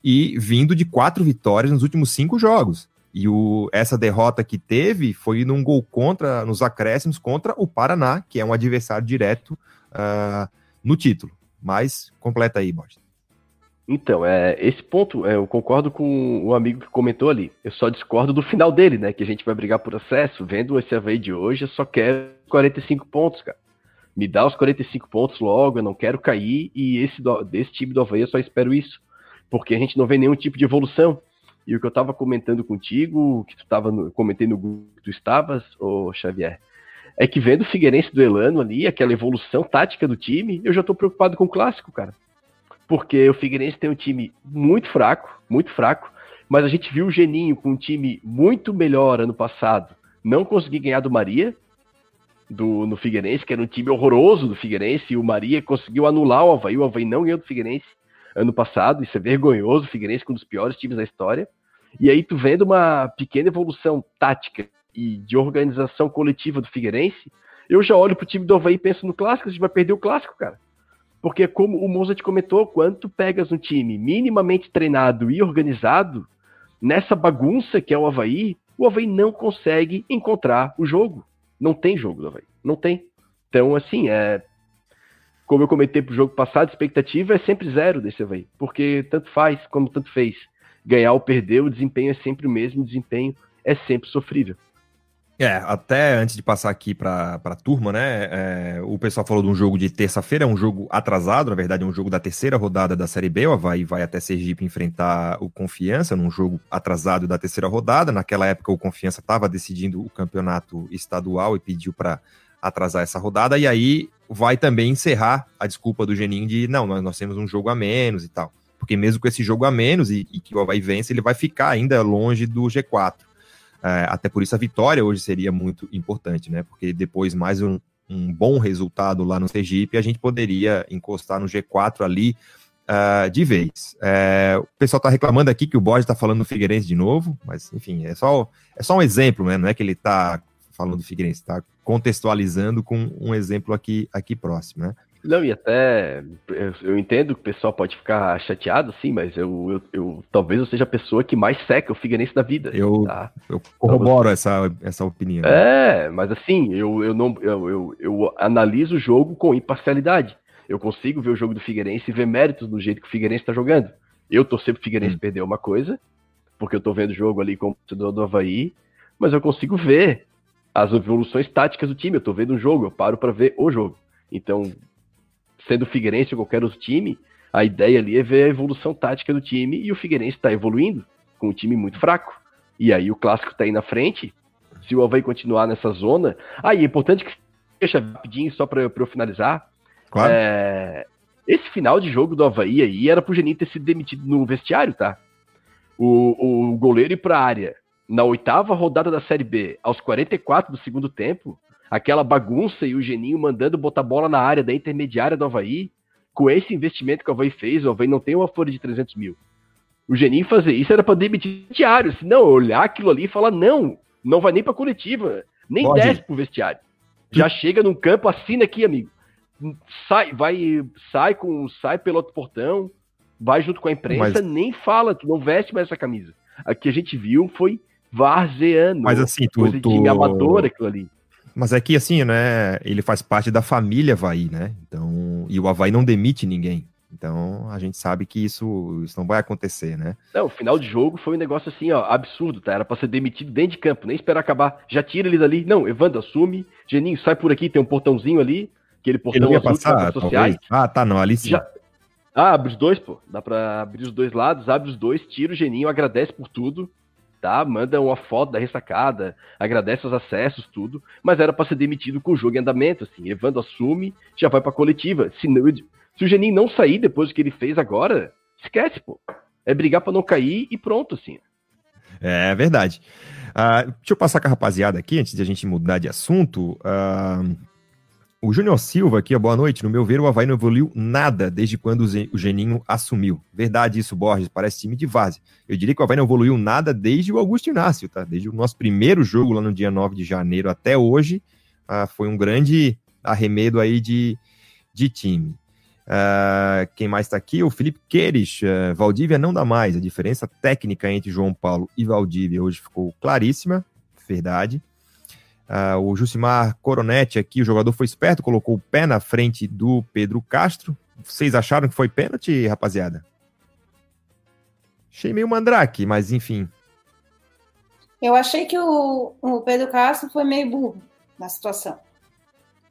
e vindo de quatro vitórias nos últimos cinco jogos. E o, essa derrota que teve foi num gol contra, nos acréscimos, contra o Paraná, que é um adversário direto uh, no título. Mas completa aí, Borges. Então, é, esse ponto, é, eu concordo com o amigo que comentou ali. Eu só discordo do final dele, né? Que a gente vai brigar por acesso. Vendo esse Havaí de hoje, eu só quero 45 pontos, cara. Me dá os 45 pontos logo, eu não quero cair. E esse do, desse time do Havaí eu só espero isso. Porque a gente não vê nenhum tipo de evolução. E o que eu tava comentando contigo, que tu tava no, comentei no grupo que tu estavas, ô Xavier, é que vendo o Figueirense do Elano ali, aquela evolução tática do time, eu já tô preocupado com o clássico, cara porque o Figueirense tem um time muito fraco, muito fraco, mas a gente viu o Geninho com um time muito melhor ano passado, não conseguir ganhar do Maria, do, no Figueirense, que era um time horroroso do Figueirense, e o Maria conseguiu anular o Havaí, o Havaí não ganhou do Figueirense ano passado, isso é vergonhoso, o Figueirense com um dos piores times da história, e aí tu vendo uma pequena evolução tática e de organização coletiva do Figueirense, eu já olho pro time do Havaí e penso no clássico, a gente vai perder o clássico, cara. Porque, como o Mozart comentou, quando tu pegas um time minimamente treinado e organizado, nessa bagunça que é o Havaí, o Havaí não consegue encontrar o jogo. Não tem jogo do Havaí. Não tem. Então, assim, é. Como eu comentei pro jogo passado, a expectativa é sempre zero desse Havaí. Porque tanto faz como tanto fez. Ganhar ou perder, o desempenho é sempre o mesmo, o desempenho é sempre sofrível. É, até antes de passar aqui para a turma, né? É, o pessoal falou de um jogo de terça-feira, é um jogo atrasado, na verdade, é um jogo da terceira rodada da Série B. O Havaí vai até Sergipe enfrentar o Confiança num jogo atrasado da terceira rodada. Naquela época, o Confiança estava decidindo o campeonato estadual e pediu para atrasar essa rodada. E aí vai também encerrar a desculpa do Geninho de não, nós, nós temos um jogo a menos e tal. Porque mesmo com esse jogo a menos e, e que o Havaí vence, ele vai ficar ainda longe do G4. É, até por isso a vitória hoje seria muito importante, né? Porque depois mais um, um bom resultado lá no Sergipe, a gente poderia encostar no G4 ali uh, de vez. É, o pessoal está reclamando aqui que o Borges está falando do Figueirense de novo, mas enfim, é só, é só um exemplo, né? Não é que ele está falando do Figueirense, está contextualizando com um exemplo aqui, aqui próximo, né? Não, e até eu, eu, entendo que o pessoal pode ficar chateado, sim, mas eu, eu, eu, talvez eu seja a pessoa que mais seca o Figueirense da vida. Eu, tá? eu corroboro essa, essa opinião. É, mas assim, eu, eu, não, eu, eu, eu analiso o jogo com imparcialidade. Eu consigo ver o jogo do Figueirense e ver méritos do jeito que o Figueirense está jogando. Eu torcer pro Figueirense hum. perder uma coisa, porque eu tô vendo o jogo ali como torcedor do Havaí, mas eu consigo ver as evoluções táticas do time. Eu tô vendo um jogo, eu paro para ver o jogo. Então, sendo o Figueirense ou qualquer outro time, a ideia ali é ver a evolução tática do time e o Figueirense está evoluindo com um time muito fraco. E aí o clássico está aí na frente. Se o Havaí continuar nessa zona. Ah, e é importante que deixa rapidinho só para eu finalizar. Claro. É... Esse final de jogo do Havaí aí era pro Geninho ter sido demitido no vestiário, tá? O, o goleiro ir pra área na oitava rodada da Série B, aos 44 do segundo tempo, aquela bagunça e o Geninho mandando botar bola na área da intermediária do Havaí, com esse investimento que o Havaí fez, o Havaí não tem uma folha de 300 mil. O Geninho fazer isso era para demitir diário, se não olhar aquilo ali e falar, não, não vai nem para coletiva, nem Pode. desce pro vestiário. Já chega num campo, assina aqui, amigo. Sai, vai, sai com, sai pelo outro portão, vai junto com a imprensa, Mas... nem fala, tu não veste mais essa camisa. A que a gente viu foi varzeando. Mas assim, tu, coisa tu... de amador aquilo ali. Mas é que assim, né? Ele faz parte da família Havaí, né? Então, e o Havaí não demite ninguém. Então a gente sabe que isso, isso não vai acontecer, né? Não, o final de jogo foi um negócio assim, ó, absurdo, tá? Era pra ser demitido dentro de campo, nem esperar acabar. Já tira ele dali. Não, Evandro, assume. Geninho, sai por aqui, tem um portãozinho ali. Aquele portão ele ia passar, sociais. Ah, tá, não, ali sim. Já... Ah, abre os dois, pô. Dá pra abrir os dois lados, abre os dois, tira o Geninho, agradece por tudo tá? Manda uma foto da ressacada, agradece os acessos, tudo, mas era para ser demitido com o jogo em andamento, assim. Evandro assume, já vai pra coletiva. Se, não, se o Geninho não sair depois do que ele fez agora, esquece, pô. É brigar para não cair e pronto, assim. É verdade. Uh, deixa eu passar com a rapaziada aqui, antes de a gente mudar de assunto. Uh, o Júnior Silva aqui, boa noite. No meu ver, o Havaí não evoluiu nada desde quando o Geninho assumiu. Verdade isso, Borges, parece time de base. Eu diria que o Havaí não evoluiu nada desde o Augusto Inácio, tá? Desde o nosso primeiro jogo lá no dia 9 de janeiro até hoje, ah, foi um grande arremedo aí de, de time. Uh, quem mais está aqui? O Felipe Queires. Uh, Valdívia não dá mais. A diferença técnica entre João Paulo e Valdívia hoje ficou claríssima. Verdade. Uh, o Jusimar Coronetti aqui, o jogador foi esperto, colocou o pé na frente do Pedro Castro. Vocês acharam que foi pênalti, rapaziada? Achei meio mandrake, mas enfim. Eu achei que o, o Pedro Castro foi meio burro na situação.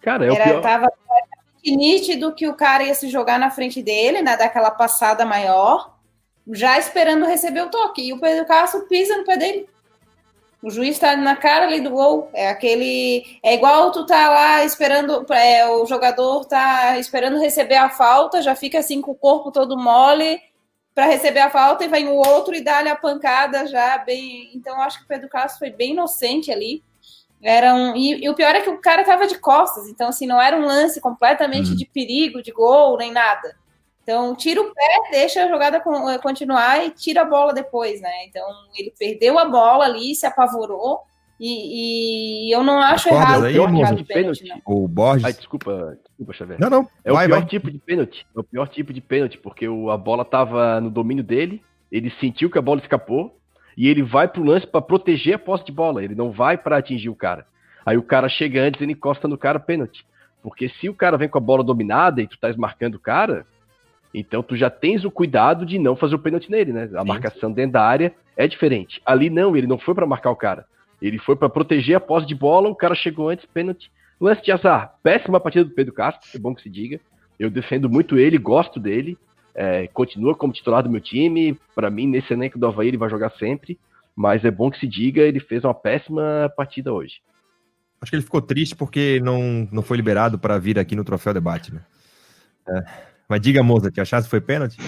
Cara, é o pior. Tava nítido que o cara ia se jogar na frente dele, né? Daquela passada maior, já esperando receber o toque. E o Pedro Castro pisa no pé dele. O juiz está na cara ali do gol. É aquele. É igual tu tá lá esperando. É, o jogador tá esperando receber a falta, já fica assim com o corpo todo mole para receber a falta e vem o outro e dá-lhe a pancada já bem. Então, acho que o Pedro Castro foi bem inocente ali. Era um, e, e, o pior é que o cara tava de costas, então assim, não era um lance completamente hum. de perigo, de gol, nem nada. Então, tira o pé, deixa a jogada eh, continuar e tira a bola depois, né? Então, ele perdeu a bola ali, se apavorou. E, e eu não acho errado aí, o de pênalti. O Borges. Ai, desculpa, desculpa, Xavier. Não, não. É vai, o pior vai. tipo de pênalti. É o pior tipo de pênalti, porque o, a bola tava no domínio dele, ele sentiu que a bola escapou e ele vai pro lance para proteger a posse de bola. Ele não vai para atingir o cara. Aí o cara chega antes e encosta no cara pênalti. Porque se o cara vem com a bola dominada e tu tá marcando o cara, então tu já tens o cuidado de não fazer o pênalti nele, né? A Sim. marcação dentro da área é diferente. Ali não, ele não foi para marcar o cara. Ele foi para proteger a posse de bola, o cara chegou antes, pênalti. Lance de azar, péssima partida do Pedro Castro, é bom que se diga. Eu defendo muito ele, gosto dele. É, continua como titular do meu time. Para mim, nesse elenco do Havaí, ele vai jogar sempre. Mas é bom que se diga, ele fez uma péssima partida hoje. Acho que ele ficou triste porque não, não foi liberado para vir aqui no Troféu Debate, né? É. Mas diga, moça, te achasse que foi pênalti?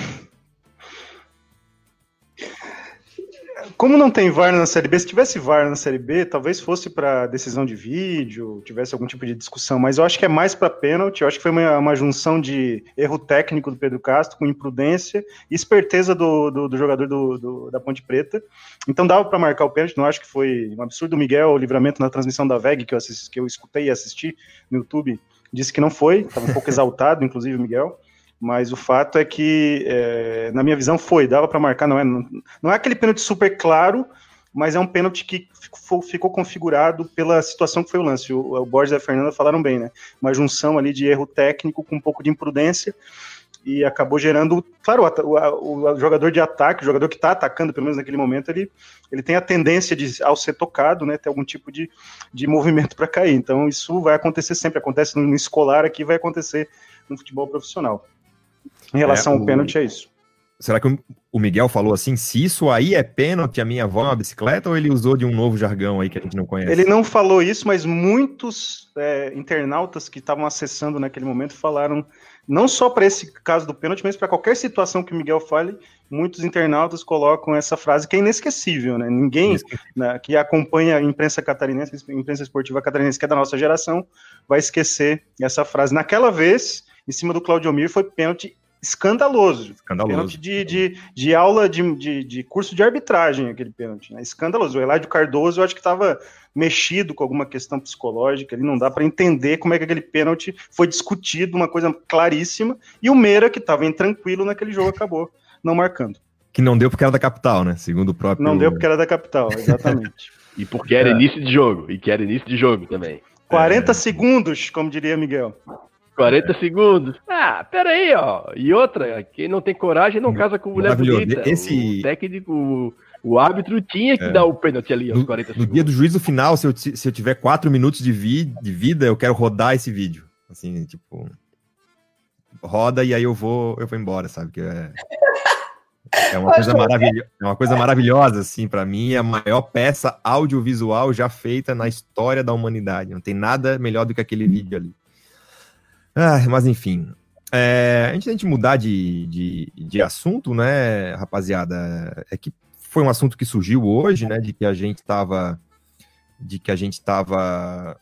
Como não tem VAR na Série B, se tivesse VAR na Série B, talvez fosse para decisão de vídeo, tivesse algum tipo de discussão, mas eu acho que é mais para pênalti. Eu acho que foi uma, uma, junção de erro técnico do Pedro Castro com imprudência e esperteza do, do, do jogador do, do, da Ponte Preta. Então dava para marcar o pênalti, não acho que foi um absurdo. O Miguel, o livramento na transmissão da VEG, que eu, assisti, que eu escutei e assisti no YouTube, disse que não foi, estava um pouco exaltado, inclusive o Miguel mas o fato é que, é, na minha visão, foi, dava para marcar, não é, não, é aquele pênalti super claro, mas é um pênalti que ficou, ficou configurado pela situação que foi o lance. O, o Borges e a Fernanda falaram bem, né? Uma junção ali de erro técnico com um pouco de imprudência e acabou gerando, claro, o, o, o jogador de ataque, o jogador que está atacando, pelo menos naquele momento, ele, ele tem a tendência de, ao ser tocado, né, ter algum tipo de, de movimento para cair. Então isso vai acontecer sempre, acontece no escolar aqui, vai acontecer no futebol profissional. Em relação é, ao pênalti, é isso. Será que o Miguel falou assim, se isso aí é pênalti, a minha avó é uma bicicleta, ou ele usou de um novo jargão aí que a gente não conhece? Ele não falou isso, mas muitos é, internautas que estavam acessando naquele momento falaram, não só para esse caso do pênalti, mas para qualquer situação que o Miguel fale, muitos internautas colocam essa frase que é inesquecível, né? Ninguém né, que acompanha a imprensa catarinense, a imprensa esportiva catarinense, que é da nossa geração, vai esquecer essa frase. Naquela vez, em cima do Claudio Mir, foi pênalti escandaloso. Escandaloso. Pênalti de, de, de aula de, de, de, curso de arbitragem, aquele pênalti. Né? Escandaloso. O Eladio Cardoso, eu acho que estava mexido com alguma questão psicológica. Ele não dá para entender como é que aquele pênalti foi discutido, uma coisa claríssima. E o Meira, que estava intranquilo naquele jogo, acabou não marcando. Que não deu porque era da capital, né? Segundo o próprio. Não deu porque era da capital, exatamente. e porque era é. início de jogo. E que era início de jogo também. 40 é. segundos, como diria Miguel. 40 segundos. Ah, peraí, ó. E outra, quem não tem coragem não casa com mulher bonita. Esse... O técnico, o árbitro tinha que é. dar o pênalti ali aos no, 40 segundos. No dia do juízo final, se eu, se eu tiver 4 minutos de, vi, de vida, eu quero rodar esse vídeo. Assim, tipo. Roda e aí eu vou, eu vou embora, sabe? Que é, é uma coisa maravilhosa, é uma coisa maravilhosa, assim, para mim, é a maior peça audiovisual já feita na história da humanidade. Não tem nada melhor do que aquele vídeo ali. Ah, mas enfim. É, antes da gente mudar de, de, de assunto, né, rapaziada, é que foi um assunto que surgiu hoje, né, de que a gente estava de que a gente estava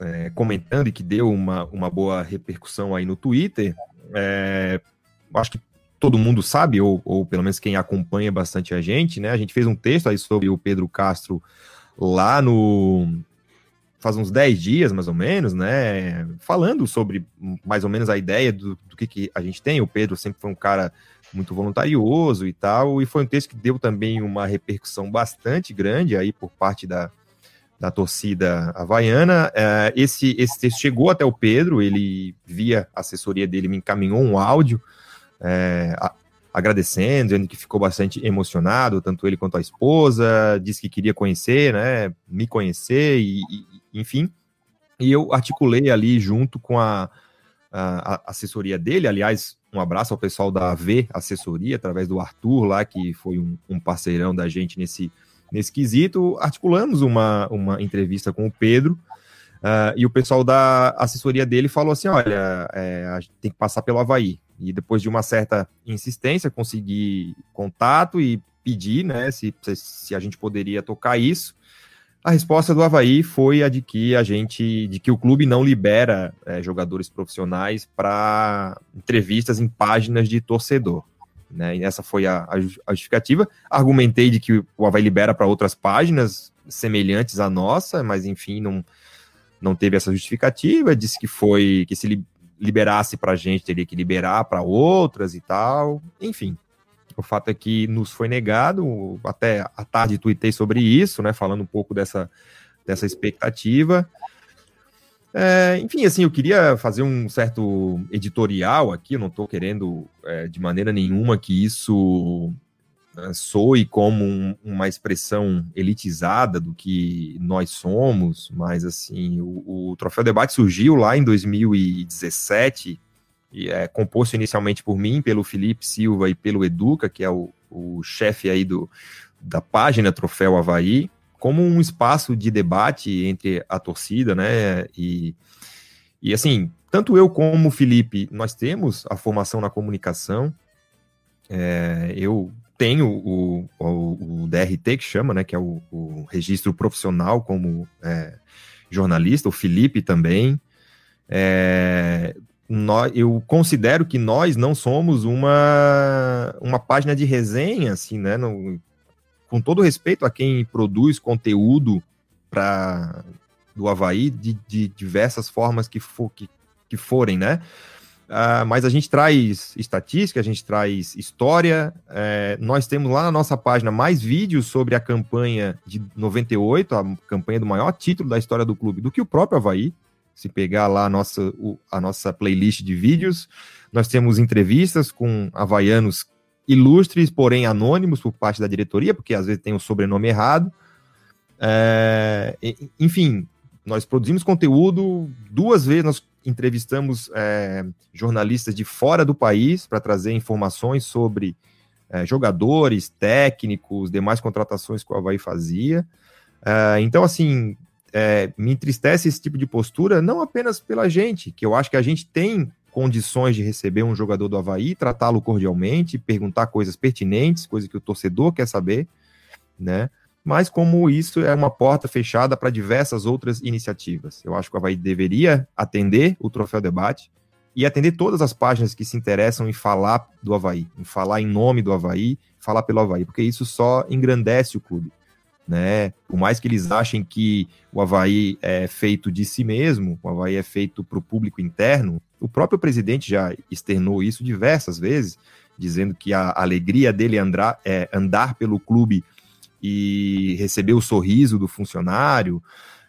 é, comentando e que deu uma, uma boa repercussão aí no Twitter. É, acho que todo mundo sabe, ou, ou pelo menos quem acompanha bastante a gente, né? A gente fez um texto aí sobre o Pedro Castro lá no, faz uns 10 dias, mais ou menos, né? Falando sobre mais ou menos a ideia do, do que, que a gente tem. O Pedro sempre foi um cara muito voluntarioso e tal, e foi um texto que deu também uma repercussão bastante grande aí por parte da, da torcida havaiana. É, esse, esse texto chegou até o Pedro, ele, via a assessoria dele, me encaminhou um áudio é, a, agradecendo, dizendo que ficou bastante emocionado, tanto ele quanto a esposa, disse que queria conhecer, né, me conhecer, e, e enfim. E eu articulei ali junto com a, a, a assessoria dele, aliás, um abraço ao pessoal da AV Assessoria, através do Arthur lá, que foi um, um parceirão da gente nesse, nesse quesito. Articulamos uma, uma entrevista com o Pedro, uh, e o pessoal da assessoria dele falou assim: olha, é, tem que passar pelo Havaí. E depois de uma certa insistência, consegui contato e pedir né, se, se a gente poderia tocar isso. A resposta do Havaí foi a de que a gente, de que o clube não libera é, jogadores profissionais para entrevistas em páginas de torcedor. Né? E essa foi a, a, justificativa. Argumentei de que o Havaí libera para outras páginas semelhantes à nossa, mas enfim, não, não teve essa justificativa. Disse que foi que se liberasse para a gente teria que liberar para outras e tal. Enfim, o fato é que nos foi negado, até à tarde tuitei sobre isso, né, falando um pouco dessa, dessa expectativa. É, enfim, assim, eu queria fazer um certo editorial aqui, eu não estou querendo é, de maneira nenhuma que isso né, soe como um, uma expressão elitizada do que nós somos, mas assim, o, o Troféu Debate surgiu lá em 2017 e é composto inicialmente por mim, pelo Felipe Silva e pelo Educa, que é o, o chefe aí do, da página Troféu Havaí, como um espaço de debate entre a torcida, né? E, e assim, tanto eu como o Felipe, nós temos a formação na comunicação. É, eu tenho o, o, o, DRT, que chama, né? Que é o, o registro profissional como é, jornalista, o Felipe também. É, nós, eu considero que nós não somos uma, uma página de resenha, assim, né? No, com todo respeito a quem produz conteúdo para do Havaí de, de, diversas formas que, for, que, que forem, né? Uh, mas a gente traz estatística, a gente traz história. É, nós temos lá na nossa página mais vídeos sobre a campanha de 98, a campanha do maior título da história do clube, do que o próprio Havaí. Se pegar lá a nossa, a nossa playlist de vídeos, nós temos entrevistas com havaianos ilustres, porém anônimos por parte da diretoria, porque às vezes tem o sobrenome errado. É, enfim, nós produzimos conteúdo, duas vezes nós entrevistamos é, jornalistas de fora do país para trazer informações sobre é, jogadores, técnicos, demais contratações que o Havaí fazia. É, então, assim, é, me entristece esse tipo de postura, não apenas pela gente, que eu acho que a gente tem condições de receber um jogador do Havaí, tratá-lo cordialmente, perguntar coisas pertinentes, coisas que o torcedor quer saber, né? Mas como isso é uma porta fechada para diversas outras iniciativas. Eu acho que o Havaí deveria atender o Troféu Debate e atender todas as páginas que se interessam em falar do Havaí, em falar em nome do Havaí, falar pelo Havaí, porque isso só engrandece o clube né? Por mais que eles achem que o Havaí é feito de si mesmo, o Havaí é feito para o público interno, o próprio presidente já externou isso diversas vezes, dizendo que a alegria dele é andar, é andar pelo clube e receber o sorriso do funcionário.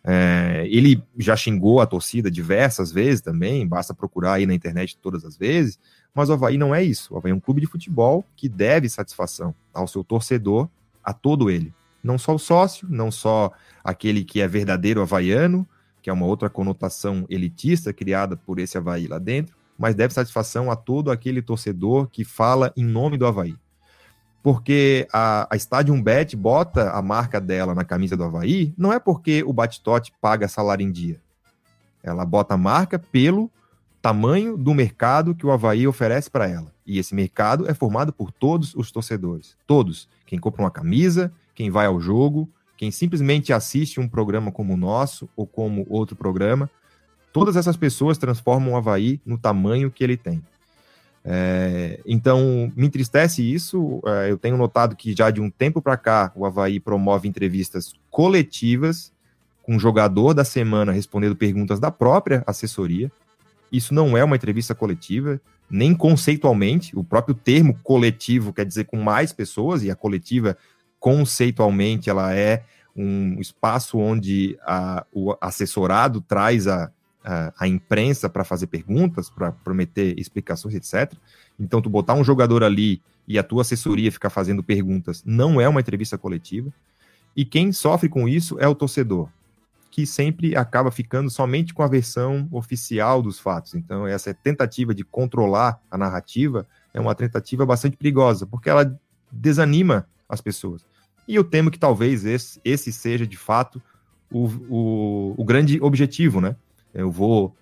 É, ele já xingou a torcida diversas vezes também, basta procurar aí na internet todas as vezes, mas o Havaí não é isso. O Havaí é um clube de futebol que deve satisfação ao seu torcedor, a todo ele. Não só o sócio, não só aquele que é verdadeiro havaiano, que é uma outra conotação elitista criada por esse Havaí lá dentro, mas deve satisfação a todo aquele torcedor que fala em nome do Havaí. Porque a, a Stadium Bet bota a marca dela na camisa do Havaí, não é porque o Batistote paga salário em dia. Ela bota a marca pelo tamanho do mercado que o Havaí oferece para ela. E esse mercado é formado por todos os torcedores. Todos. Quem compra uma camisa, quem vai ao jogo, quem simplesmente assiste um programa como o nosso ou como outro programa, todas essas pessoas transformam o Havaí no tamanho que ele tem. É, então, me entristece isso. É, eu tenho notado que já de um tempo para cá o Havaí promove entrevistas coletivas com o jogador da semana respondendo perguntas da própria assessoria. Isso não é uma entrevista coletiva, nem conceitualmente. O próprio termo coletivo quer dizer com mais pessoas, e a coletiva, conceitualmente, ela é um espaço onde a, o assessorado traz a, a, a imprensa para fazer perguntas, para prometer explicações, etc. Então, tu botar um jogador ali e a tua assessoria ficar fazendo perguntas não é uma entrevista coletiva. E quem sofre com isso é o torcedor, que sempre acaba ficando somente com a versão oficial dos fatos. Então, essa tentativa de controlar a narrativa é uma tentativa bastante perigosa, porque ela desanima as pessoas. E eu temo que talvez esse, esse seja, de fato, o, o, o grande objetivo, né? Eu vou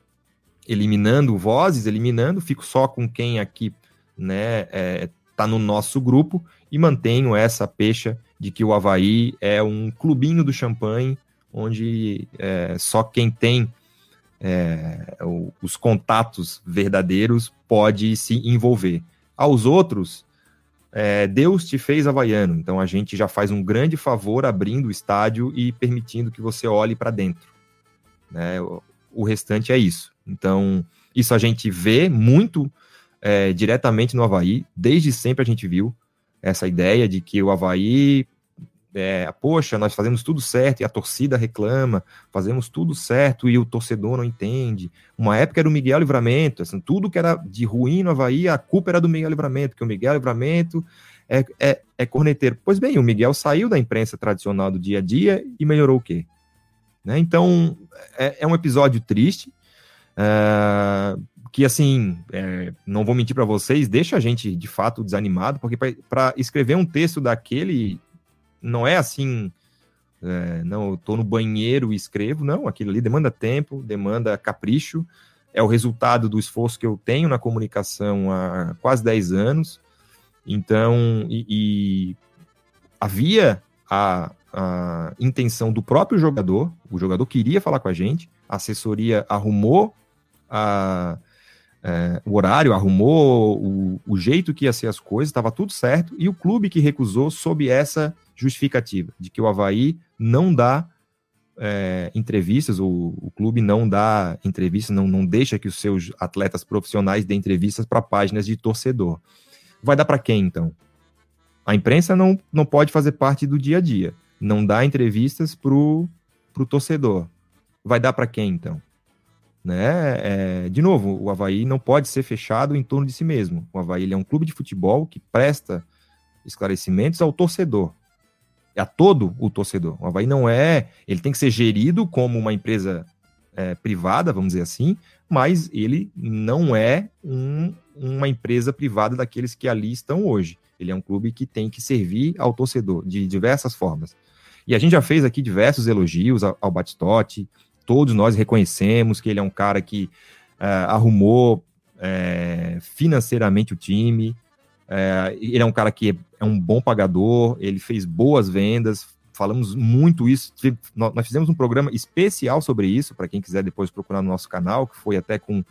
eliminando vozes, eliminando, fico só com quem aqui né, é, tá no nosso grupo e mantenho essa pecha de que o Havaí é um clubinho do champanhe, onde é, só quem tem é, os contatos verdadeiros pode se envolver. Aos outros, é, Deus te fez havaiano, então a gente já faz um grande favor abrindo o estádio e permitindo que você olhe para dentro. Né? O, restante é isso. Então, isso a gente vê muito é, diretamente no Havaí. Desde sempre a gente viu essa ideia de que o Havaí, é, poxa, nós fazemos tudo certo e a torcida reclama, fazemos tudo certo e o torcedor não entende. Uma época era o Miguel Livramento, assim, tudo que era de ruim no Havaí, a culpa era do Miguel Livramento, que o Miguel Livramento é, é, é corneteiro. Pois bem, o Miguel saiu da imprensa tradicional do dia a dia e melhorou o quê? Né? Então, é, é um episódio triste, Uh, que assim, é, não vou mentir para vocês, deixa a gente de fato desanimado, porque para escrever um texto daquele não é assim, é, não, eu tô no banheiro e escrevo, não, aquilo ali demanda tempo, demanda capricho, é o resultado do esforço que eu tenho na comunicação há quase 10 anos, então, e, e havia a, a intenção do próprio jogador, o jogador queria falar com a gente, a assessoria arrumou a, é, o horário, arrumou o, o, jeito que ia ser as coisas, estava tudo certo, e o clube que recusou sob essa justificativa, de que o Havaí não dá é, entrevistas, o, o, clube não dá entrevistas, não, não deixa que os seus atletas profissionais dêem entrevistas para páginas de torcedor. Vai dar para quem, então? A imprensa não, não pode fazer parte do dia a dia, não dá entrevistas para o torcedor. Vai dar para quem, então? Né? É, de novo, o Havaí não pode ser fechado em torno de si mesmo. O Havaí é um clube de futebol que presta esclarecimentos ao torcedor, a todo o torcedor. O Havaí não é. Ele tem que ser gerido como uma empresa é, privada, vamos dizer assim, mas ele não é um, uma empresa privada daqueles que ali estão hoje. Ele é um clube que tem que servir ao torcedor de diversas formas. E a gente já fez aqui diversos elogios ao, ao Batistotti, todos nós reconhecemos que ele é um cara que uh, arrumou uh, financeiramente o time, ele é um cara que é um bom pagador, ele fez boas vendas, falamos muito isso, nós fizemos um programa especial sobre isso, para quem quiser depois procurar no nosso canal, que foi até com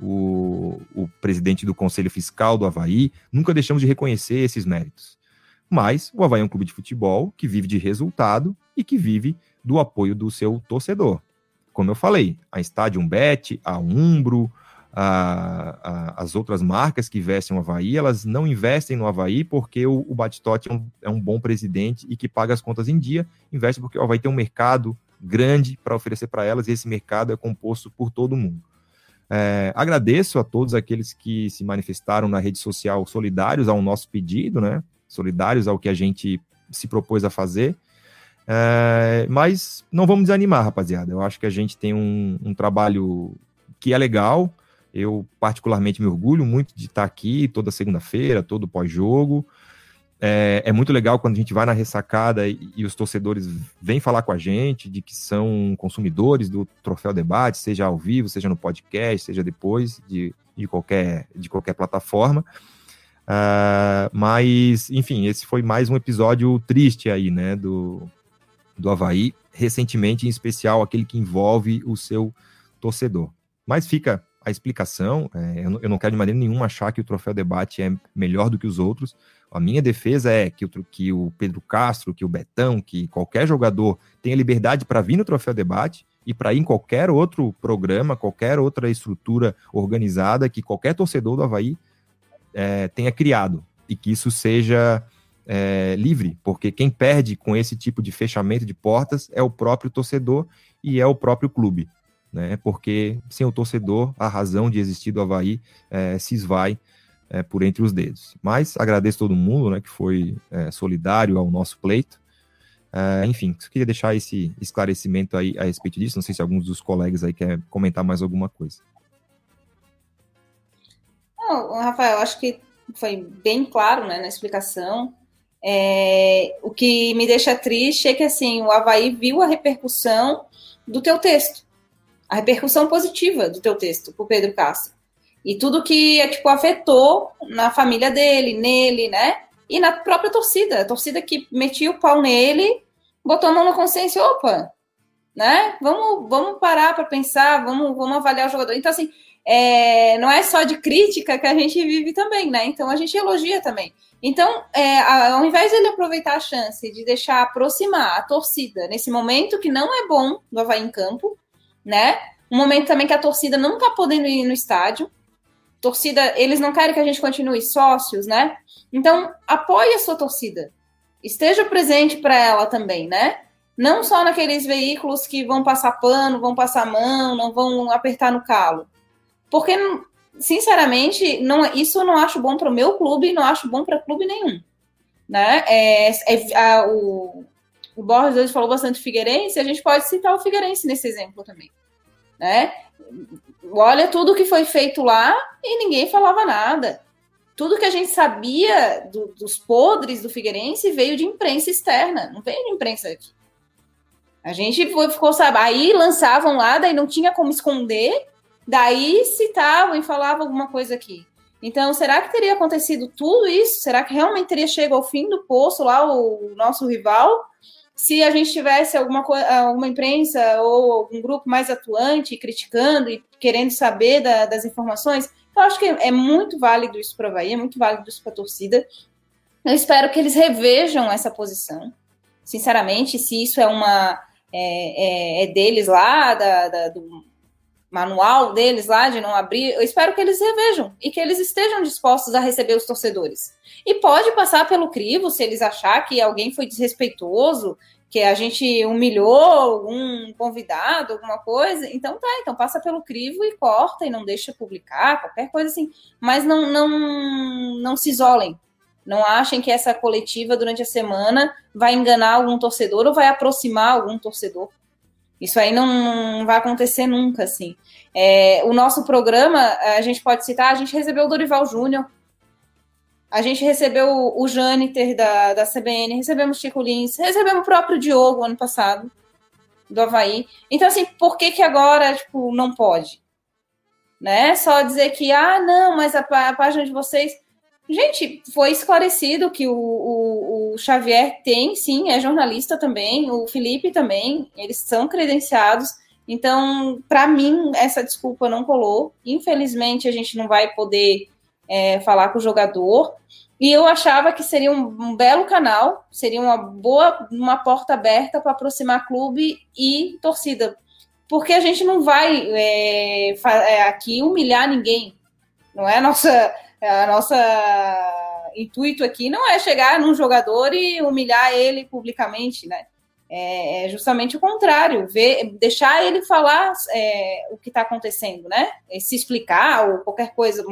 o, o presidente do Conselho Fiscal do Havaí, nunca deixamos de reconhecer esses méritos. Mas o Havaí é um clube de futebol que vive de resultado e que vive do apoio do seu torcedor como eu falei, a Stadium Bet, a Umbro, a, a, as outras marcas que investem no Havaí, elas não investem no Havaí porque o, o Batistotti é um, é um bom presidente e que paga as contas em dia, investe porque o Havaí tem um mercado grande para oferecer para elas e esse mercado é composto por todo mundo. É, agradeço a todos aqueles que se manifestaram na rede social solidários ao nosso pedido, né? Solidários ao que a gente se propôs a fazer. É, mas não vamos desanimar, rapaziada. Eu acho que a gente tem um, um trabalho que é legal. Eu, particularmente, me orgulho muito de estar aqui toda segunda-feira, todo pós-jogo. É, é, muito legal quando a gente vai na ressacada e, e, os torcedores vêm falar com a gente de que são consumidores do Troféu Debate, seja ao vivo, seja no podcast, seja depois de, de, qualquer, de qualquer plataforma. Uh, mas, enfim, esse foi mais um episódio triste aí, né, do, do Havaí, recentemente, em especial aquele que envolve o seu torcedor. Mas fica a explicação, é, eu, não, eu, não, quero de maneira nenhuma achar que o Troféu Debate é melhor do que os outros. A minha defesa é que o, que o Pedro Castro, que o Betão, que qualquer jogador tenha liberdade para vir no Troféu Debate e para ir em qualquer outro programa, qualquer outra estrutura organizada que qualquer torcedor do Havaí é, tenha criado e que isso seja é, livre, porque quem perde com esse tipo de fechamento de portas é o próprio torcedor e é o próprio clube, né? Porque sem o torcedor, a razão de existir do Havaí é, se esvai é, por entre os dedos. Mas agradeço todo mundo, né, que foi é, solidário ao nosso pleito. Enfim, queria deixar esse esclarecimento aí a respeito disso. Não sei se alguns dos colegas aí quer comentar mais alguma coisa. Não, Rafael, acho que foi bem claro né, na explicação. É, o que me deixa triste é que assim o Havaí viu a repercussão do teu texto, a repercussão positiva do teu texto para o Pedro Castro. E tudo que tipo, afetou na família dele, nele, né? E na própria torcida. A torcida que metia o pau nele, botou a mão na consciência, opa, né? Vamos, vamos parar para pensar, vamos, vamos avaliar o jogador. Então, assim, é, não é só de crítica que a gente vive também, né? Então a gente elogia também. Então, é, ao invés de ele aproveitar a chance de deixar aproximar a torcida nesse momento que não é bom do Havaí em campo, né? Um momento também que a torcida não tá podendo ir no estádio. Torcida, eles não querem que a gente continue sócios, né? Então, apoie a sua torcida. Esteja presente para ela também, né? Não só naqueles veículos que vão passar pano, vão passar mão, não vão apertar no calo porque, sinceramente, não, isso eu não acho bom para o meu clube não acho bom para clube nenhum. Né? É, é, a, o, o Borges hoje falou bastante Figueirense, a gente pode citar o Figueirense nesse exemplo também. Né? Olha tudo que foi feito lá e ninguém falava nada. Tudo que a gente sabia do, dos podres do Figueirense veio de imprensa externa, não veio de imprensa aqui. A gente foi, ficou, sabe, aí lançavam lá, daí não tinha como esconder, Daí citavam e falavam alguma coisa aqui. Então, será que teria acontecido tudo isso? Será que realmente teria chegado ao fim do poço lá o nosso rival? Se a gente tivesse alguma, alguma imprensa ou algum grupo mais atuante criticando e querendo saber da, das informações? Eu acho que é muito válido isso para a Bahia, é muito válido isso para a torcida. Eu espero que eles revejam essa posição. Sinceramente, se isso é uma é, é, é deles lá, da, da, do, manual deles lá de não abrir, eu espero que eles revejam e que eles estejam dispostos a receber os torcedores. E pode passar pelo crivo se eles achar que alguém foi desrespeitoso, que a gente humilhou algum convidado, alguma coisa, então tá, então passa pelo crivo e corta e não deixa publicar, qualquer coisa assim. Mas não, não, não se isolem. Não achem que essa coletiva durante a semana vai enganar algum torcedor ou vai aproximar algum torcedor. Isso aí não, vai acontecer nunca, assim. É, o nosso programa, a gente pode citar, a gente recebeu o Dorival Júnior, a gente recebeu o Jâniter da, da CBN, recebemos Chico Lins, recebemos o próprio Diogo ano passado, do Havaí. Então, assim, por que que agora, tipo, não pode? Né? Só dizer que, ah, não, mas a, a página de vocês Gente, foi esclarecido que o, o, o, Xavier tem, sim, é jornalista também, o Felipe também, eles são credenciados. Então, para mim, essa desculpa não colou. Infelizmente, a gente não vai poder é, falar com o jogador. E eu achava que seria um, um belo canal, seria uma boa, uma porta aberta para aproximar clube e torcida. Porque a gente não vai é, é aqui humilhar ninguém. Não é a nossa a nossa intuito aqui não é chegar num jogador e humilhar ele publicamente, né? É, é justamente o contrário, ver, deixar ele falar é, o que está acontecendo, né? Se explicar ou qualquer coisa,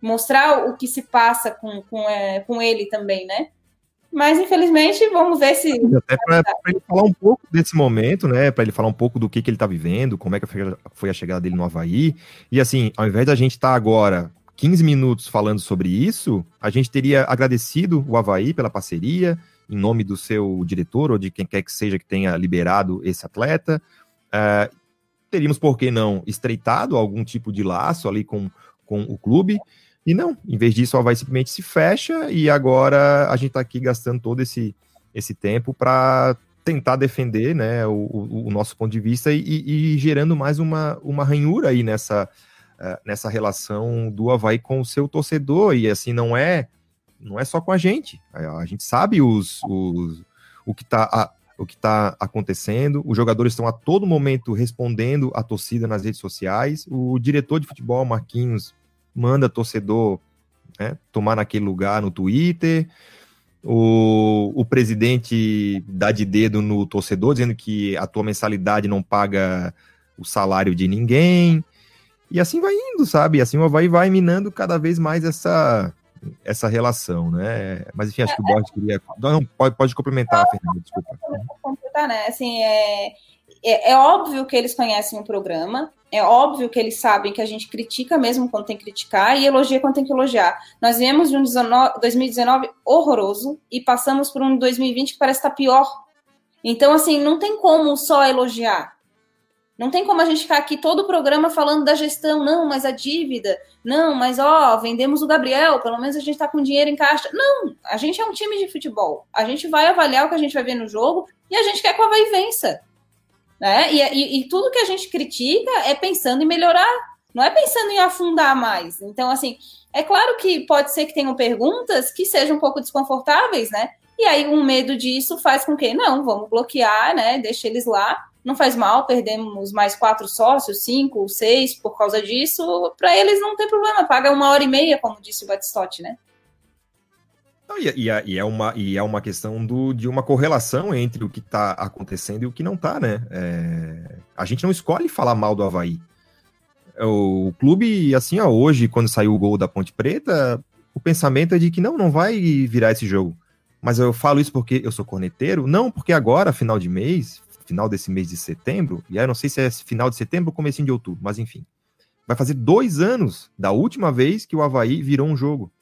mostrar o que se passa com, com, é, com ele também, né? Mas infelizmente, vamos ver se. Até para ele falar um pouco desse momento, né? Para ele falar um pouco do que, que ele está vivendo, como é que foi a chegada dele no Havaí. E assim, ao invés da gente estar tá agora 15 minutos falando sobre isso, a gente teria agradecido o Havaí pela parceria, em nome do seu diretor ou de quem quer que seja que tenha liberado esse atleta. Uh, teríamos, por que não, estreitado algum tipo de laço ali com, com o clube. E não, em vez disso, o Havaí simplesmente se fecha e agora a gente está aqui gastando todo esse, esse tempo para tentar defender né, o, o, o, nosso ponto de vista e, e, e gerando mais uma, uma ranhura aí nessa, uh, nessa relação do Havaí com o seu torcedor, e assim, não é não é só com a gente. A, a gente sabe os, os, o que está o que está acontecendo. Os jogadores estão a todo momento respondendo à torcida nas redes sociais. O diretor de futebol, Marquinhos, manda torcedor né, tomar naquele lugar no Twitter. O, o presidente dá de dedo no torcedor, dizendo que a tua mensalidade não paga o salário de ninguém. E assim vai indo, sabe? E assim vai, vai minando cada vez mais essa, essa relação, né? Mas enfim, acho que o Borges queria. Não, pode, pode complementar, Fernanda, desculpa. Completar, né? Assim, é, é, é, óbvio que eles conhecem o programa, é óbvio que eles sabem que a gente critica mesmo quando tem que criticar e elogia quando tem que elogiar. Nós viemos de um 2019 horroroso e passamos por um 2020 que parece estar pior. Então, assim, não tem como só elogiar. Não tem como a gente ficar aqui todo o programa falando da gestão, não, mas a dívida, não, mas ó, vendemos o Gabriel, pelo menos a gente tá com dinheiro em caixa. Não, a gente é um time de futebol. A gente vai avaliar o que a gente vai ver no jogo e a gente quer que o Havaí vença. Né? E, e, e tudo que a gente critica é pensando em melhorar, não é pensando em afundar mais. Então, assim, é claro que pode ser que tenham perguntas que sejam um pouco desconfortáveis, né? E aí um medo disso faz com que, não, vamos bloquear, né? Deixa eles lá não faz mal, perdemos mais quatro sócios, cinco, seis por causa disso. Para eles não tem problema, paga uma hora e meia, como disse o Batistotti, né? E, e, e, é uma, e é uma questão do, de uma correlação entre o que está acontecendo e o que não está, né? É, a gente não escolhe falar mal do Havaí. O, clube, assim, ó, hoje, quando saiu o gol da Ponte Preta, o pensamento é de que não, não vai virar esse jogo. Mas eu falo isso porque eu sou corneteiro? Não, porque agora, final de mês, final desse mês de setembro, e aí eu não sei se é final de setembro ou comecinho de outubro, mas enfim. Vai fazer dois anos da última vez que o Havaí virou um jogo.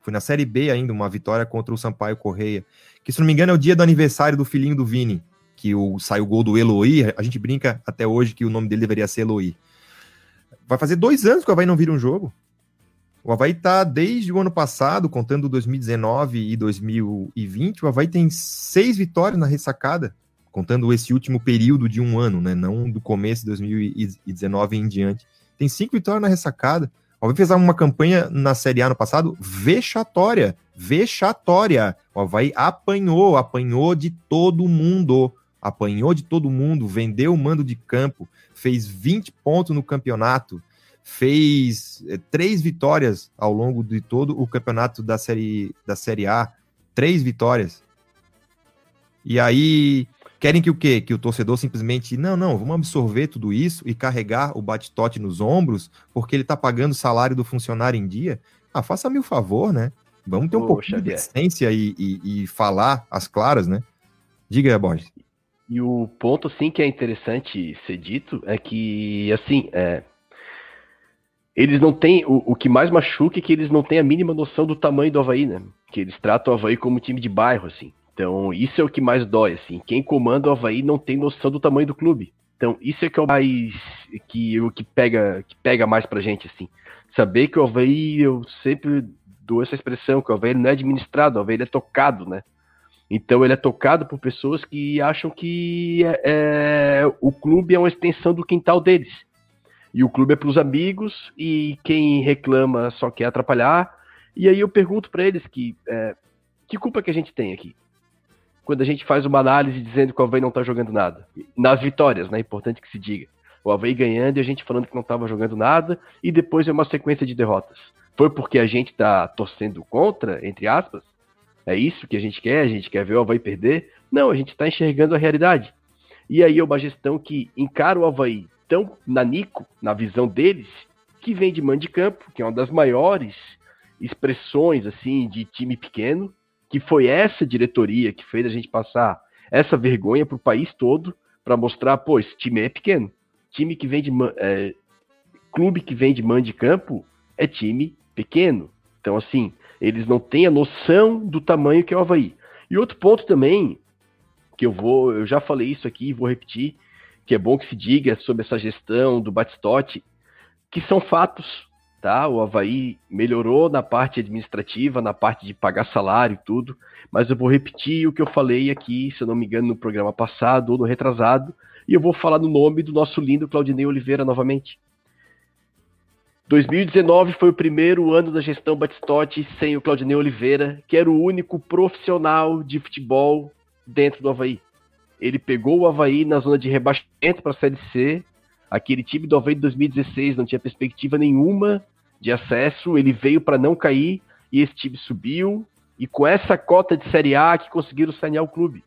Foi na Série B ainda, uma vitória contra o Sampaio Correia. Que, se não me engano, é o dia do aniversário do filhinho do Vini, que o, saiu o gol do Eloy. A gente brinca até hoje que o nome dele deveria ser Eloy. Vai fazer dois anos que o Havaí não vira um jogo. O Havaí tá desde o ano passado, contando 2019 e 2020, o Havaí tem seis vitórias na ressacada contando esse último período de um ano, né? Não do começo de 2019 em diante. Tem cinco vitórias na ressacada. O Havaí fez uma campanha na Série A no passado vexatória. Vexatória. O Havaí apanhou, apanhou de todo mundo. Apanhou de todo mundo, vendeu o mando de campo, fez 20 pontos no campeonato, fez é, três vitórias ao longo de todo o campeonato da Série, da série A. Três vitórias. E aí, Querem que o quê? Que o torcedor simplesmente, não, não, vamos absorver tudo isso e carregar o bate-tote nos ombros, porque ele está pagando o salário do funcionário em dia? Ah, faça-me o favor, né? Vamos ter um pouco de essência e, e, e, falar as claras, né? Diga aí, Borges. E o ponto, sim, que é interessante ser dito é que, assim, é, eles não têm. O, o, que mais machuca é que eles não têm a mínima noção do tamanho do Havaí, né? Que eles tratam o Havaí como time de bairro, assim. Então, isso é o que mais dói, assim. Quem comanda o Havaí não tem noção do tamanho do clube. Então, isso é que é o mais que o que pega, que pega mais pra gente, assim. Saber que o Havaí, eu sempre dou essa expressão, que o Havaí não é administrado, o Havaí é tocado, né? Então ele é tocado por pessoas que acham que é, é, o clube é uma extensão do quintal deles. E o clube é para os amigos e quem reclama só quer atrapalhar. E aí eu pergunto para eles que é, que culpa que a gente tem aqui? Quando a gente faz uma análise dizendo que o Havaí não tá jogando nada. Nas vitórias, né? É importante que se diga. O Havaí ganhando e a gente falando que não estava jogando nada, e depois é uma sequência de derrotas. Foi porque a gente tá torcendo contra, entre aspas? É isso que a gente quer? A gente quer ver o Havaí perder? Não, a gente está enxergando a realidade. E aí é uma gestão que encara o Havaí tão nanico, na visão deles, que vem de man de campo, que é uma das maiores expressões assim de time pequeno, que foi essa diretoria que fez a gente passar essa vergonha para o país todo para mostrar, pô, esse time é pequeno. Time que vem de é, clube que vem de man de campo é time pequeno. Então, assim, eles não têm a noção do tamanho que é o Havaí. E outro ponto também, que eu vou, eu já falei isso aqui e vou repetir, que é bom que se diga sobre essa gestão do Batistotti, que são fatos tá? O Havaí melhorou na parte administrativa, na parte de pagar salário e tudo, mas eu vou repetir o que eu falei aqui, se eu não me engano, no programa passado ou no retrasado, e eu vou falar no nome do nosso lindo Claudinei Oliveira novamente. 2019 foi o primeiro ano da gestão Batistotti sem o Claudinei Oliveira, que era o único profissional de futebol dentro do Havaí. Ele pegou o Havaí na zona de rebaixamento para a Série C. Aquele time do Havaí de 2016 não tinha perspectiva nenhuma de acesso. Ele veio para não cair e esse time subiu. E com essa cota de Série A que conseguiram sanear o clube.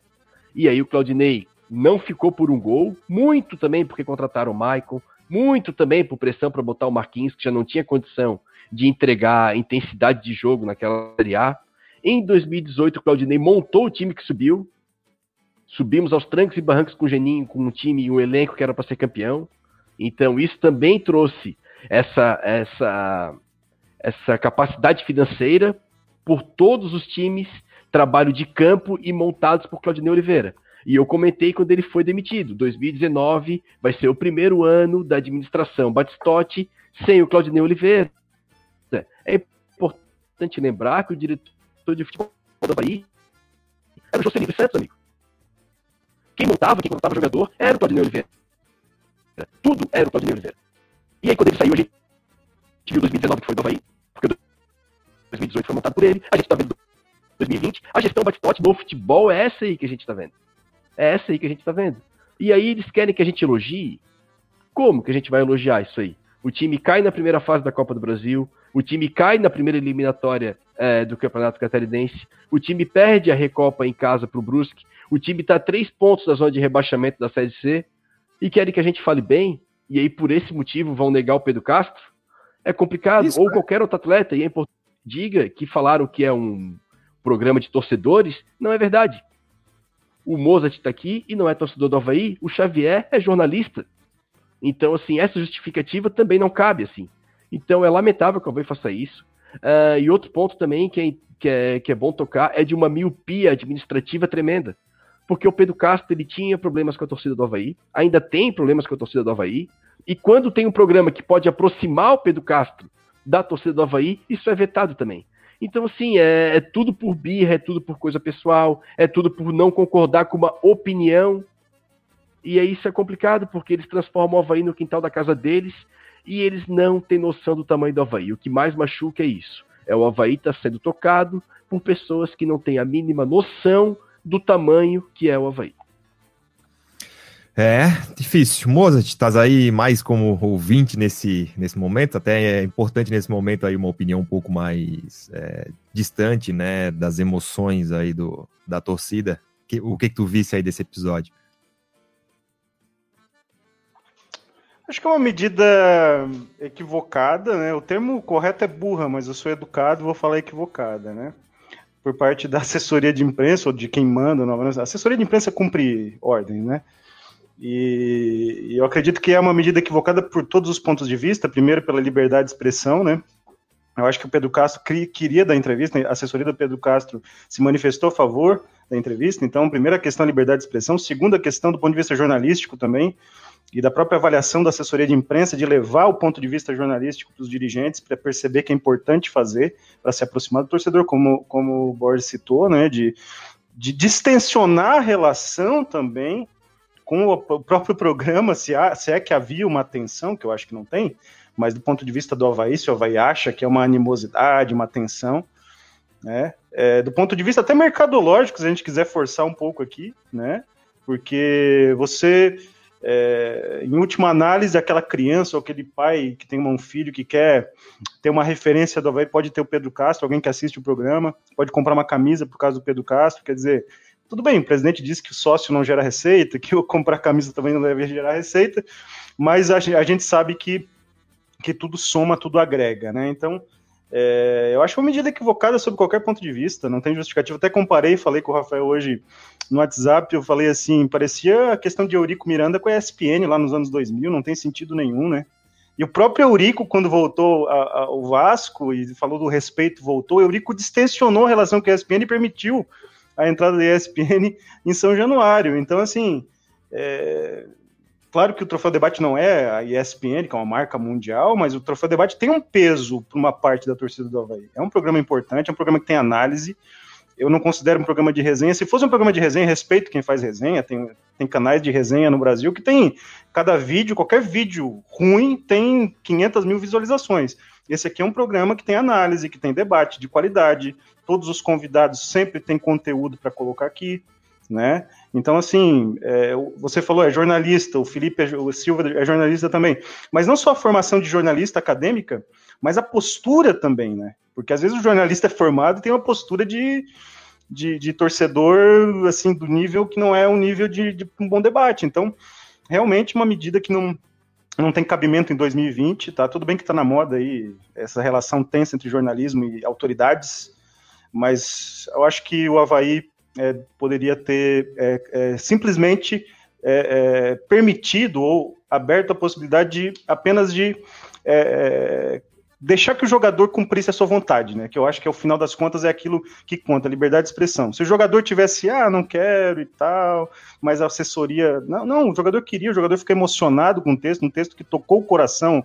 E aí o Claudinei não ficou por um gol, muito também porque contrataram o Michael, muito também por pressão para botar o Marquinhos, que já não tinha condição de entregar intensidade de jogo naquela Série A. Em 2018, o Claudinei montou o time que subiu. Subimos aos trancos e barrancos com o Geninho, com um time e um elenco que era para ser campeão. Então, isso também trouxe essa, essa, essa capacidade financeira por todos os times, trabalho de campo e montados por Claudinei Oliveira. E eu comentei quando ele foi demitido. 2019 vai ser o primeiro ano da administração Batistotti sem o Claudinei Oliveira. É importante lembrar que o diretor de futebol do Bahia era o Jocelyn Santos, amigo. Quem montava, quem contratava jogador era o Claudinei Oliveira. Tudo era o Claudinei Oliveira. E aí, quando ele saiu, a gente viu 2019 que foi do Havaí, porque 2018 foi montado por ele, a gente está vendo 2020. A gestão Batistotti no futebol é essa aí que a gente está vendo. É essa aí que a gente está vendo. E aí eles querem que a gente elogie. Como que a gente vai elogiar isso aí? O time cai na primeira fase da Copa do Brasil, o time cai na primeira eliminatória é, do Campeonato Catarinense, o time perde a Recopa em casa para o Brusque, o time está três pontos da zona de rebaixamento da Série C, e querem que a gente fale bem, e aí por esse motivo vão negar o Pedro Castro? É complicado. Isso, Ou é. qualquer outro atleta, e é importante diga que falaram que é um programa de torcedores, não é verdade o Mozart está aqui e não é torcedor do Havaí, o Xavier é jornalista. Então, assim, essa justificativa também não cabe, assim. Então, é lamentável que o Havaí faça isso. Uh, e outro ponto também que é, que, é, que é bom tocar é de uma miopia administrativa tremenda. Porque o Pedro Castro ele tinha problemas com a torcida do Havaí, ainda tem problemas com a torcida do Havaí, e quando tem um programa que pode aproximar o Pedro Castro da torcida do Havaí, isso é vetado também. Então, assim, é, é, tudo por birra, é tudo por coisa pessoal, é tudo por não concordar com uma opinião. E aí isso é complicado, porque eles transformam o Havaí no quintal da casa deles e eles não têm noção do tamanho do Havaí. O que mais machuca é isso. É o Havaí tá sendo tocado por pessoas que não têm a mínima noção do tamanho que é o Havaí. É, difícil. Mozart, estás aí mais como ouvinte nesse, nesse momento, até é importante nesse momento aí uma opinião um pouco mais é, distante, né, das emoções aí do, da torcida. Que, o que, que tu visse aí desse episódio? Acho que é uma medida equivocada, né? O termo correto é burra, mas eu sou educado, vou falar equivocada, né? Por parte da assessoria de imprensa ou de quem manda, não, a assessoria de imprensa cumpre ordem, né? E, eu acredito que é uma medida equivocada por todos os pontos de vista. Primeiro, pela liberdade de expressão, né? Eu acho que o Pedro Castro queria da entrevista, a assessoria do Pedro Castro se manifestou a favor da entrevista. Então, primeira questão, liberdade de expressão. Segunda questão, do ponto de vista jornalístico também, e da própria avaliação da assessoria de imprensa, de levar o ponto de vista jornalístico para os dirigentes, para perceber que é importante fazer, para se aproximar do torcedor, como, como o Borges citou, né? De, de distensionar a relação também com o próprio programa, se, há, se é que havia uma tensão, que eu acho que não tem, mas do ponto de vista do Havaí, se o Havaí acha que é uma animosidade, uma tensão, né? É, do ponto de vista até mercadológico, se a gente quiser forçar um pouco aqui, né? Porque você, é, em última análise, aquela criança ou aquele pai que tem um filho que quer ter uma referência do Havaí, pode ter o Pedro Castro, alguém que assiste o programa, pode comprar uma camisa por causa do Pedro Castro, quer dizer, tudo bem, o presidente disse que o sócio não gera receita, que o comprar camisa também não deve gerar receita, mas a, a gente sabe que, que tudo soma, tudo agrega, né? Então, é, eu acho uma medida equivocada sob qualquer ponto de vista, não tem justificativa. Até comparei, falei com o Rafael hoje no WhatsApp, eu falei assim, parecia a questão de Eurico Miranda com a ESPN lá nos anos 2000, não tem sentido nenhum, né? E o próprio Eurico, quando voltou ao Vasco e falou do respeito, voltou, Eurico distensionou a relação com a ESPN e permitiu a entrada da ESPN em São Januário. Então, assim, é... claro que o Troféu Debate não é a ESPN, que é uma marca mundial, mas o Troféu Debate tem um peso para uma parte da torcida do Havaí. É um programa importante, é um programa que tem análise. eu não considero um programa de resenha. Se fosse um programa de resenha, respeito quem faz resenha. Tem, tem canais de resenha no Brasil que tem cada vídeo, qualquer vídeo ruim tem 500 mil visualizações. Esse aqui é um programa que tem análise, que tem debate de qualidade. Todos os convidados sempre têm conteúdo para colocar aqui, né? Então, assim, é, você falou, é jornalista, o Felipe é, o Silva é jornalista também, mas não só a formação de jornalista acadêmica, mas a postura também, né? Porque às vezes o jornalista é formado e tem uma postura de, de, de, torcedor, assim, do nível que não é um nível de, de, um bom debate. Então, realmente uma medida que não, não tem cabimento em 2020, tá? Tudo bem que está na moda aí essa relação tensa entre jornalismo e autoridades, mas eu acho que o Havaí é, poderia ter é, é, simplesmente é, é, permitido ou aberto a possibilidade de apenas de deixar que o jogador cumprisse a sua vontade, né? Que eu acho que ao final das contas é aquilo que conta, liberdade de expressão. Se o jogador tivesse, ah, não quero e tal, mas a assessoria. Não, não, o jogador queria, o jogador ficou emocionado com o texto, um texto que tocou o coração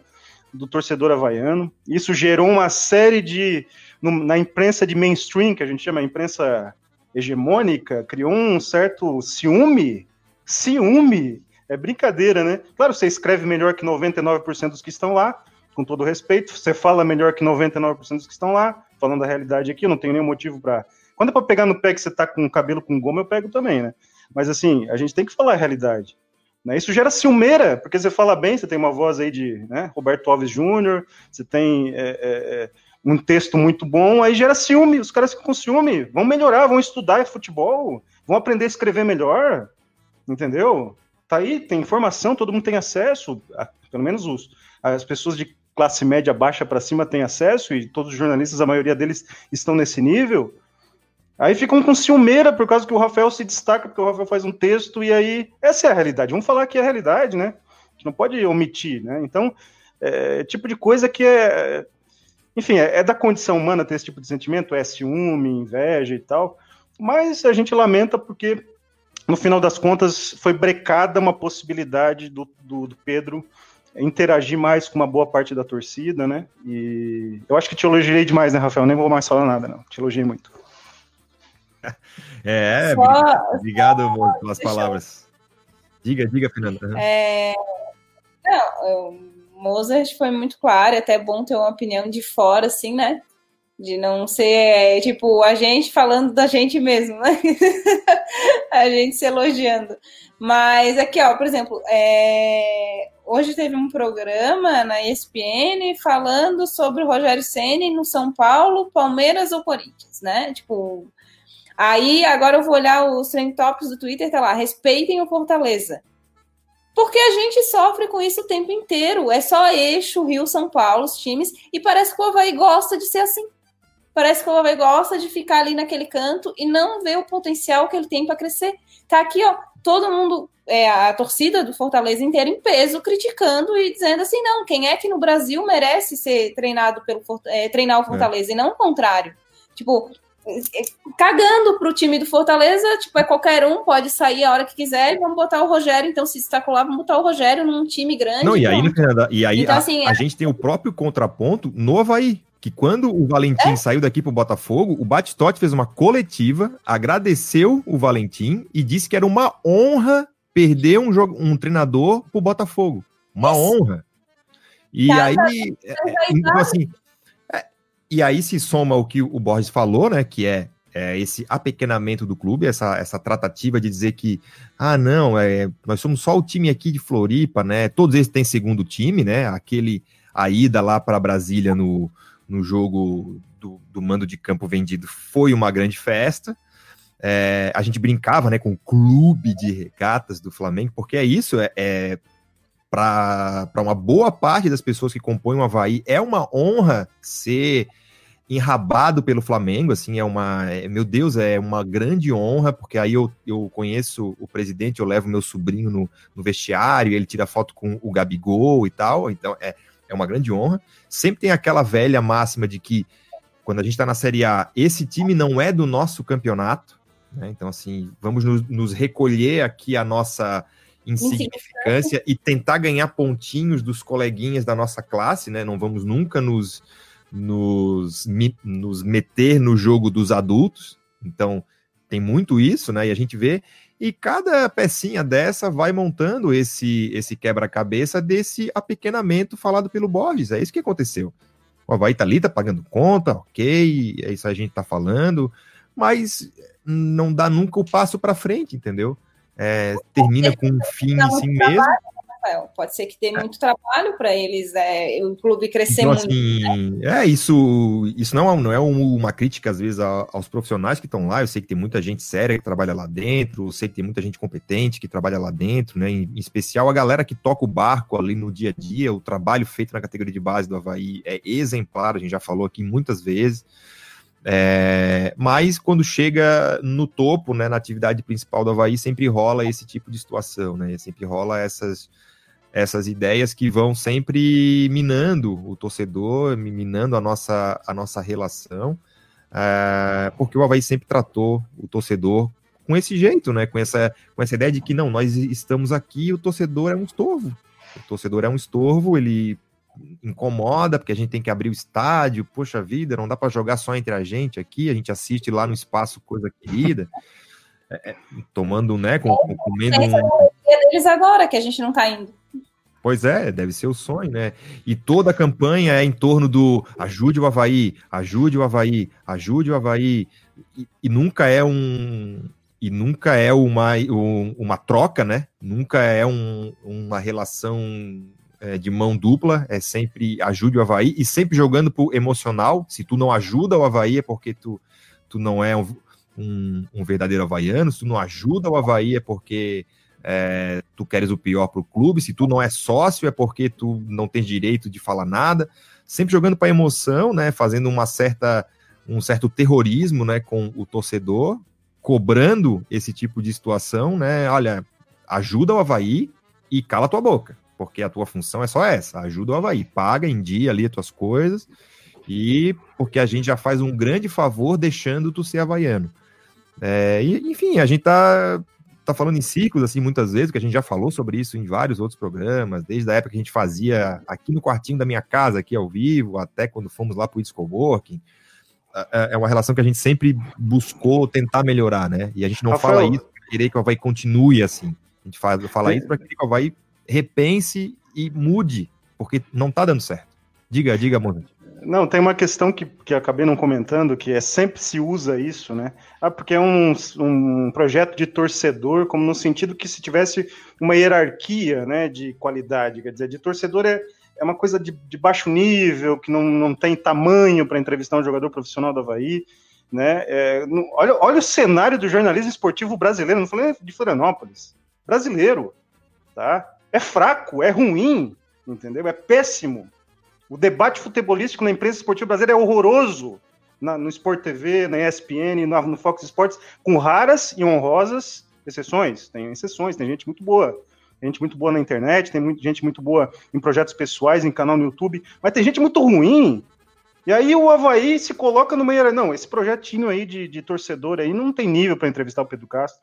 do torcedor havaiano. Isso gerou uma série de. No, na imprensa de mainstream, que a gente chama imprensa hegemônica, criou um certo ciúme. Ciúme! É brincadeira, né? Claro, você escreve melhor que 99% dos que estão lá, com todo respeito, você fala melhor que 99% dos que estão lá, falando a realidade aqui, eu não tenho nenhum motivo para. Quando é para pegar no pé que você tá com o cabelo com goma, eu pego também, né? Mas assim, a gente tem que falar a realidade. Né? Isso gera ciumeira, porque você fala bem, você tem uma voz aí de né, Roberto Alves Júnior, você tem é, é, é, um texto muito bom, aí gera ciúme, os caras ficam com ciúme, vão melhorar, vão estudar futebol, vão aprender a escrever melhor, entendeu? Tá aí, tem informação, todo mundo tem acesso, a, pelo menos os, as pessoas de classe média baixa para cima tem acesso, e todos os jornalistas, a maioria deles, estão nesse nível. Aí ficam com ciumeira por causa que o Rafael se destaca, porque o Rafael faz um texto, e aí. Essa é a realidade. Vamos falar que é a realidade, né? A gente não pode omitir, né? Então, é tipo de coisa que é. Enfim, é, é da condição humana ter esse tipo de sentimento, é ciúme, inveja e tal. Mas a gente lamenta porque, no final das contas, foi brecada uma possibilidade do, do, do Pedro interagir mais com uma boa parte da torcida, né? E eu acho que te elogiei demais, né, Rafael? Nem vou mais falar nada, não. Te elogiei muito. É, Só... obrigado amor, pelas palavras. Eu... Diga, diga, Fernanda. É... Não, o Mozart foi muito claro, é até bom ter uma opinião de fora, assim, né? De não ser, tipo, a gente falando da gente mesmo, né? a gente se elogiando. Mas aqui, ó, por exemplo, é... hoje teve um programa na ESPN falando sobre o Rogério Ceni no São Paulo, Palmeiras ou Corinthians, né? Tipo, aí agora eu vou olhar os trend tops do Twitter, tá lá, respeitem o Fortaleza. Porque a gente sofre com isso o tempo inteiro. É só eixo, Rio, São Paulo, os times, e parece que o Havaí gosta de ser assim. Parece que o Havaí gosta de ficar ali naquele canto e não vê o potencial que ele tem para crescer. Tá aqui, ó, todo mundo, é, a torcida do Fortaleza inteira em peso, criticando e dizendo assim: não, quem é que no Brasil merece ser treinado pelo é, treinar o é. Fortaleza, é. e não o contrário. Tipo, cagando pro time do Fortaleza, tipo, é qualquer um, pode sair a hora que quiser e vamos botar o Rogério, então se destacou lá, vamos botar o Rogério num time grande. Não, e aí, e aí então, a, assim, a, é... gente tem o próprio contraponto no Havaí, que quando o Valentim é? saiu daqui para o Botafogo, o Batistotti fez uma coletiva, agradeceu o Valentim e disse que era uma honra perder um, jogo, um treinador para o Botafogo. Uma honra. E tá, aí, tá, é, então, assim, é, e aí se soma o que o Borges falou, né, que é, é, esse apequenamento do clube, essa, essa tratativa de dizer que, ah, não, é, nós somos só o time aqui de Floripa, né, todos eles têm segundo time, né, aquele, a ida lá para Brasília no, no jogo do, do, mando de campo vendido foi uma grande festa. É, a gente brincava né, com o clube de regatas do Flamengo, porque é isso, é, é para uma boa parte das pessoas que compõem o Havaí, é uma honra ser enrabado pelo Flamengo, assim, é uma, é, meu Deus, é uma grande honra, porque aí eu, eu conheço o presidente, eu levo meu sobrinho no, no vestiário, ele tira foto com o Gabigol e tal, então é, é uma grande honra. Sempre tem aquela velha máxima de que quando a gente está na Série A, esse time não é do nosso campeonato, né? Então, assim, vamos nos, nos recolher aqui a nossa insignificância e tentar ganhar pontinhos dos coleguinhas da nossa classe, né? Não vamos nunca nos, nos, nos meter no jogo dos adultos, Então, tem muito isso, né? E a gente vê e cada pecinha dessa vai montando esse esse quebra-cabeça desse apequenamento falado pelo Borges. É isso que aconteceu. O Havaí tá ali, tá pagando conta, ok, é isso a gente tá falando, mas não dá nunca o passo para frente, entendeu? É, termina com um fim em si mesmo. Rafael. Pode ser que tenha é. muito trabalho para eles, é, o clube crescer então, muito. Assim, né? É, isso, isso não, é, não é uma crítica, às vezes, aos profissionais que estão lá. Eu sei que tem muita gente séria que trabalha lá dentro, eu sei que tem muita gente competente que trabalha lá dentro, né? Em, em especial a galera que toca o barco ali no dia a dia, o trabalho feito na categoria de base do Havaí é exemplar, a gente já falou aqui muitas vezes. É, mas quando chega no topo, né, na atividade principal do Havaí, sempre rola esse tipo de situação, né? Sempre rola essas, essas ideias que vão sempre minando o torcedor, minando a nossa, a nossa relação, é, porque o Havaí sempre tratou o torcedor com esse jeito, né? Com essa, com essa ideia de que não, nós estamos aqui, o torcedor é um estorvo. O torcedor é um estorvo, ele incomoda, porque a gente tem que abrir o estádio, poxa vida, não dá para jogar só entre a gente aqui, a gente assiste lá no espaço Coisa Querida, é, é tomando, né, com, com, comendo um... deles agora, que a gente não tá indo. Pois é, deve ser o sonho, né? E toda a campanha é em torno do ajude o Havaí, ajude o Havaí, ajude o Havaí. E, e nunca é um. E nunca é uma, um, uma troca, né? Nunca é um, uma relação é, de mão dupla, é sempre ajude o Havaí e sempre jogando pro emocional. Se tu não ajuda o Havaí é porque tu, tu não é um, um, um verdadeiro havaiano, se tu não ajuda o Havaí é porque é, tu queres o pior para o clube, se tu não é sócio é porque tu não tens direito de falar nada, sempre jogando para emoção, né, fazendo uma certa um certo terrorismo, né, com o torcedor, cobrando esse tipo de situação, né, olha, ajuda o Havaí e cala tua boca, porque a tua função é só essa, ajuda o Havaí, paga em dia ali as tuas coisas, e porque a gente já faz um grande favor deixando tu ser havaiano. É, e, enfim, a gente tá tá falando em ciclos, assim, muitas vezes, que a gente já falou sobre isso em vários outros programas, desde a época que a gente fazia aqui no quartinho da minha casa, aqui ao vivo, até quando fomos lá pro It's Coworking. É, é, é uma relação que a gente sempre buscou tentar melhorar, né? E a gente não Rafael, fala isso para querer que o Havaí continue assim. A gente fala, fala isso para querer que o Havaí repense e mude, porque não tá dando certo. Diga, diga, Monte. Não, tem uma questão que, que acabei não comentando, que é sempre se usa isso, né? Ah, porque é um, um projeto de torcedor, como no sentido que se tivesse uma hierarquia né, de qualidade. Quer dizer, de torcedor é, é uma coisa de, de baixo nível, que não, não tem tamanho para entrevistar um jogador profissional do Havaí. Né? É, olha, olha o cenário do jornalismo esportivo brasileiro, não falei de Florianópolis. Brasileiro, tá? É fraco, é ruim, entendeu? É péssimo. O debate futebolístico na imprensa esportiva brasileira é horroroso. Na, no Sport TV, na ESPN, no, no Fox Sports, com raras e honrosas exceções. Tem exceções, tem gente muito boa. Tem gente muito boa na internet, tem muito, gente muito boa em projetos pessoais, em canal no YouTube, mas tem gente muito ruim. E aí o Havaí se coloca no meio. Não, esse projetinho aí de, de torcedor aí não tem nível para entrevistar o Pedro Castro.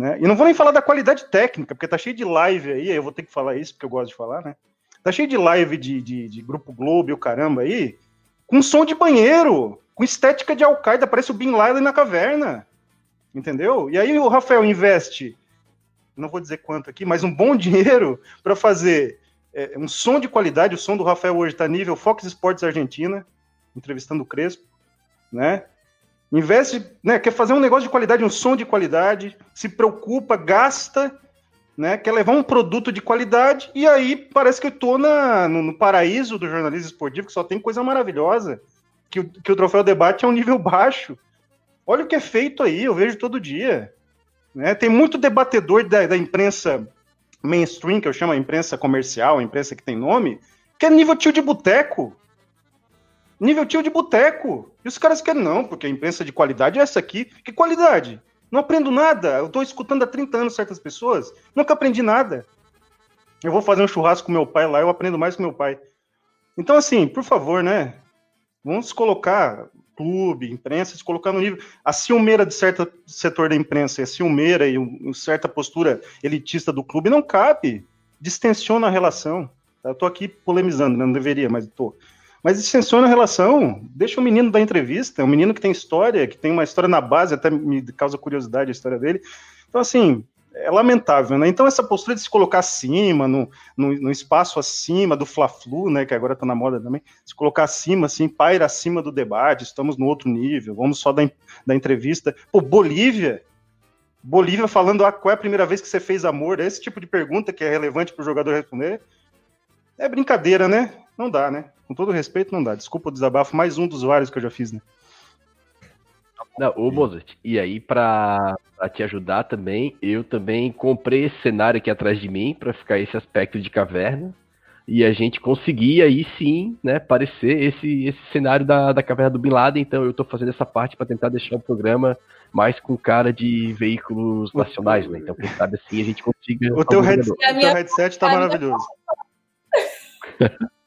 Né? E não vou nem falar da qualidade técnica, porque tá cheio de live aí, eu vou ter que falar isso, porque eu gosto de falar, né? Tá cheio de live de, de, de Grupo Globo e o caramba aí, com som de banheiro, com estética de Al-Qaeda, parece o Bin Laden na caverna. Entendeu? E aí o Rafael investe, não vou dizer quanto aqui, mas um bom dinheiro para fazer é, um som de qualidade. O som do Rafael hoje está nível Fox Sports Argentina, entrevistando o Crespo, né? Investe, né, quer fazer um negócio de qualidade, um som de qualidade, se preocupa, gasta né, quer levar um produto de qualidade, e aí parece que eu na, no, no, paraíso do jornalismo esportivo, que só tem coisa maravilhosa, que, que o troféu debate é um nível baixo. Olha o que é feito aí, eu vejo todo dia. Né? Tem muito debatedor da, da imprensa mainstream, que eu chamo a imprensa comercial, a imprensa que tem nome, que é nível tio de boteco. Nível tio de boteco. E os caras querem, não, porque a imprensa de qualidade é essa aqui. Que qualidade? Não aprendo nada. Eu estou escutando há 30 anos certas pessoas, nunca aprendi nada. Eu vou fazer um churrasco com meu pai lá, eu aprendo mais com meu pai. Então, assim, por favor, né? Vamos colocar clube, imprensa, se colocar no nível. A ciumeira de certo setor da imprensa, a ciumeira e uma certa postura elitista do clube não cabe. Distensiona a relação. Eu tô aqui polemizando, né? não deveria, mas tô. Mas extensiona a relação, deixa o menino da entrevista, é um menino que tem história, que tem uma história na base, até me causa curiosidade a história dele. Então, assim, é lamentável, né? Então, essa postura de se colocar acima, no, no, no espaço acima do Fla-Flu, né? Que agora tá na moda também, se colocar acima, assim, paira acima do debate, estamos no outro nível, vamos só da, da entrevista. Pô, Bolívia, Bolívia falando ah, qual é a primeira vez que você fez amor, esse tipo de pergunta que é relevante para o jogador responder. É brincadeira, né? Não dá, né? Com todo respeito, não dá. Desculpa o desabafo, mais um dos vários que eu já fiz, né? Não, ô Mozart, e aí para te ajudar também, eu também comprei esse cenário aqui atrás de mim para ficar esse aspecto de caverna e a gente conseguir aí sim, né, parecer esse, esse cenário da, da caverna do Bin Laden, então eu estou fazendo essa parte para tentar deixar o programa mais com cara de veículos nacionais, né, então quem sabe assim a gente consiga... O teu, head, o teu headset tá maravilhoso.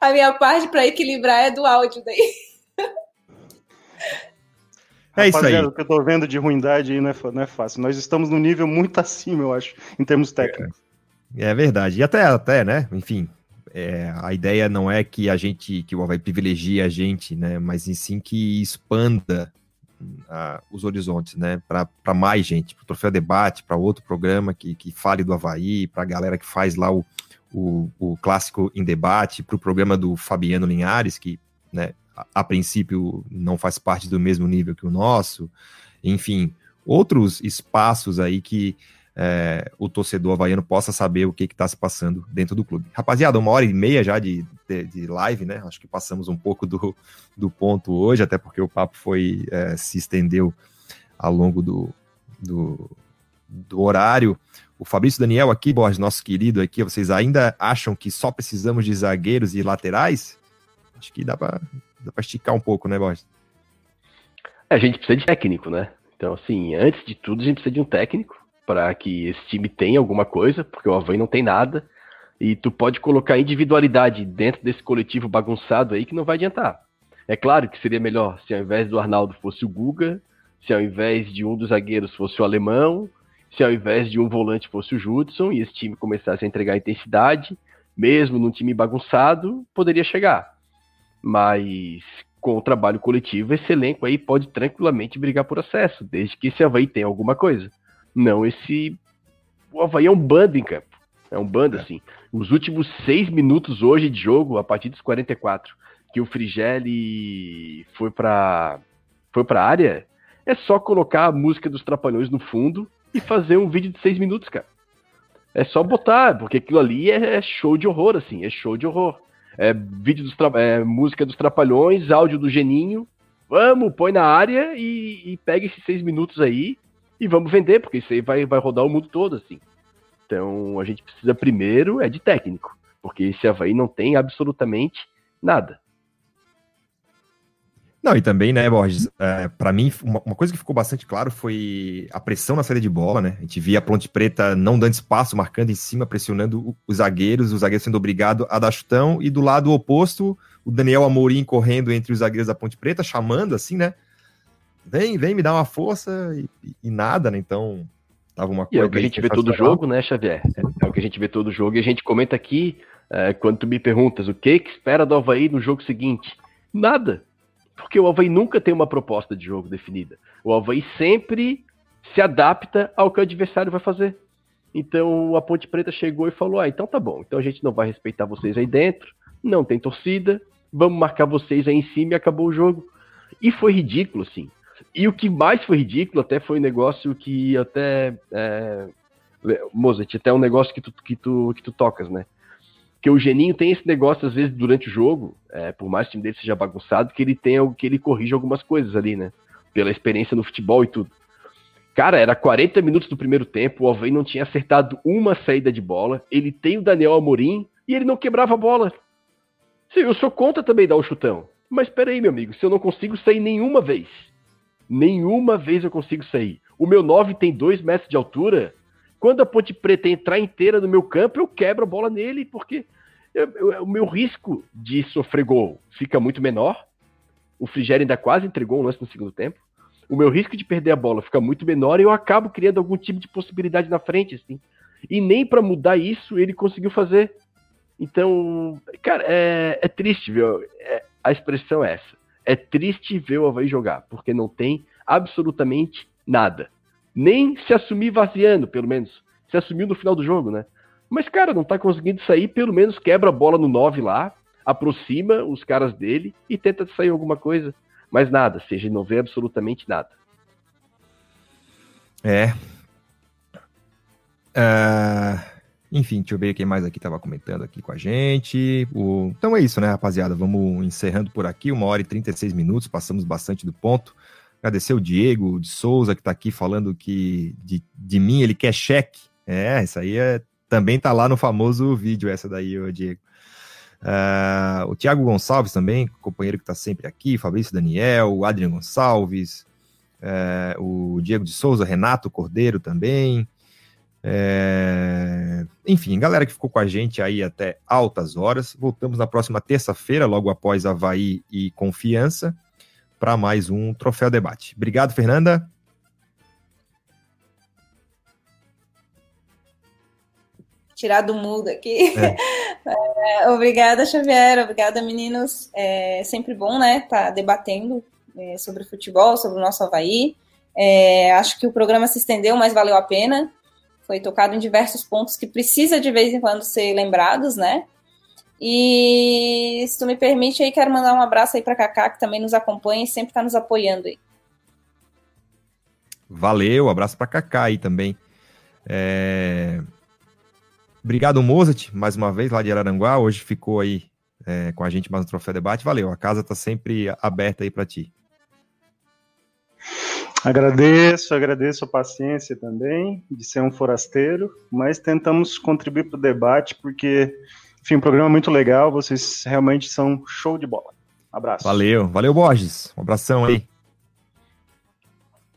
a minha parte para equilibrar é do áudio daí. É isso aí. O que eu tô vendo de ruindade aí não é, não é fácil. Nós estamos num nível muito acima, eu acho, em termos técnicos. É, é verdade. E até, até né? Enfim, é, a ideia não é que a gente, que o Havaí privilegie a gente, né? Mas sim que expanda uh, os horizontes, né? Para mais gente, para o Troféu Debate, para outro programa que, que fale do Havaí, para a galera que faz lá o, o, o Clássico em Debate, para o programa do Fabiano Linhares, que né, a, princípio não faz parte do mesmo nível que o nosso, enfim, outros espaços aí que é, o torcedor havaiano possa saber o que está se passando dentro do clube. Rapaziada, uma hora e meia já de, de, de, live, né? Acho que passamos um pouco do, do ponto hoje, até porque o papo foi é, se estendeu ao longo do, do, do horário. O Fabrício Daniel aqui, Borges, nosso querido aqui, vocês ainda acham que só precisamos de zagueiros e laterais? Acho que dá para esticar um pouco, né, Borges? É, a gente precisa de técnico, né? Então, assim, antes de tudo, a gente precisa de um técnico para que esse time tenha alguma coisa, porque o Havaí não tem nada. E tu pode colocar individualidade dentro desse coletivo bagunçado aí que não vai adiantar. É claro que seria melhor se ao invés do Arnaldo fosse o Guga, se ao invés de um dos zagueiros fosse o Alemão, se ao invés de um volante fosse o Judson e esse time começasse a entregar intensidade, mesmo num time bagunçado, poderia chegar. Mas com o trabalho coletivo, esse elenco aí pode tranquilamente brigar por acesso, desde que esse Havaí tenha alguma coisa. Não esse. O Havaí é um bando em campo. É um bando, é. assim. Os últimos seis minutos hoje de jogo, a partir dos 44, que o Frigeli foi pra, foi pra área, é só colocar a música dos Trapalhões no fundo e fazer um vídeo de seis minutos, cara. É só botar, porque aquilo ali é, é show de horror, assim, é show de horror é, vídeo dos é, música dos Trapalhões, áudio do Geninho. Vamos, põe na área e, e pega esses seis minutos aí e vamos vender, porque isso aí vai, vai rodar o mundo todo, assim. Então a gente precisa primeiro é de técnico, porque esse Havaí não tem absolutamente nada. Não, e também, né, Borges, é, para mim, uma, uma, coisa que ficou bastante claro foi a pressão na saída de bola, né? A gente via a Ponte Preta não dando espaço, marcando em cima, pressionando os zagueiros, os zagueiros sendo obrigados a dar chutão, e do lado oposto, o Daniel Amorim correndo entre os zagueiros da Ponte Preta, chamando assim, né? Vem, vem me dar uma força e, e nada, né? Então, tava uma coisa. E é o que a gente vê todo jogo, né, Xavier? É, é, o que a gente vê todo jogo e a gente comenta aqui, é, quando tu me perguntas o que, que espera do Havaí no jogo seguinte. Nada porque o Havaí nunca tem uma proposta de jogo definida. O Havaí sempre se adapta ao que o adversário vai fazer. Então a Ponte Preta chegou e falou: Ah, então tá bom, então a gente não vai respeitar vocês aí dentro, não tem torcida, vamos marcar vocês aí em cima e acabou o jogo. E foi ridículo, assim. E o que mais foi ridículo até foi um negócio que até. É... Mozart, até um negócio que tu, que, tu, que tu tocas, né? Que o Geninho tem esse negócio, às vezes, durante o jogo, é, por mais que o time dele seja bagunçado, que ele tem que ele corrige algumas coisas ali, né? Pela experiência no futebol e tudo. Cara, era 40 minutos do primeiro tempo, o Alvei não tinha acertado uma saída de bola, ele tem o Daniel Amorim e ele não quebrava a bola. Sim, eu sou contra também dar o chutão. Mas peraí, meu amigo, se eu não consigo sair nenhuma vez, nenhuma vez eu consigo sair. O meu 9 tem 2 metros de altura, quando a Ponte Preta entrar inteira no meu campo, eu quebro a bola nele, porque eu, eu, o meu risco de sofrer gol fica muito menor. O Frigério ainda quase entregou um lance no segundo tempo. O meu risco de perder a bola fica muito menor e eu acabo criando algum tipo de possibilidade na frente, assim. E nem para mudar isso ele conseguiu fazer. Então, cara, é, é triste, viu? É, a expressão é essa. É triste ver o Havaí jogar, porque não tem absolutamente nada. Nem se assumir vaziando, pelo menos. Se assumiu no final do jogo, né? Mas, cara, não tá conseguindo sair, pelo menos quebra a bola no 9 lá, aproxima os caras dele e tenta sair alguma coisa. Mas nada, seja, não vê absolutamente nada. É. Uh, enfim, deixa eu ver quem mais aqui estava comentando aqui com a gente. O... Então é isso, né, rapaziada? Vamos encerrando por aqui, uma hora e 36 minutos, passamos bastante do ponto. Agradecer o Diego de Souza, que está aqui falando que de, de mim ele quer cheque. É, isso aí é, também tá lá no famoso vídeo, essa daí, o Diego. Uh, o Tiago Gonçalves também, companheiro que está sempre aqui, Fabrício Daniel, o Adriano Gonçalves, uh, o Diego de Souza, Renato Cordeiro também, é... Enfim, galera que ficou com a gente aí até altas horas. Voltamos na próxima terça-feira, logo após Havaí e Confiança, para mais um Troféu Debate. Obrigado, Fernanda. Tirar do mudo aqui. É. É, obrigada, Xavier. Obrigada, meninos. É sempre bom, né, tá debatendo é, sobre futebol, sobre o nosso Havaí. É, acho que o programa se estendeu, mas valeu a pena foi tocado em diversos pontos que precisa de vez em quando ser lembrados, né? E se tu me permite aí, quero mandar um abraço aí para Kaká, que também nos acompanha e sempre está nos apoiando aí. Valeu, abraço para Kaká aí também. É... Obrigado, Mozart, mais uma vez, lá de Araranguá. Hoje ficou aí é, com a gente mais no Troféu Debate. Valeu, a casa está sempre aberta aí para ti. Agradeço, agradeço a paciência também de ser um forasteiro, mas tentamos contribuir para o debate porque, enfim, um programa muito legal, vocês realmente são show de bola. abraço. Valeu, valeu Borges, um abração aí.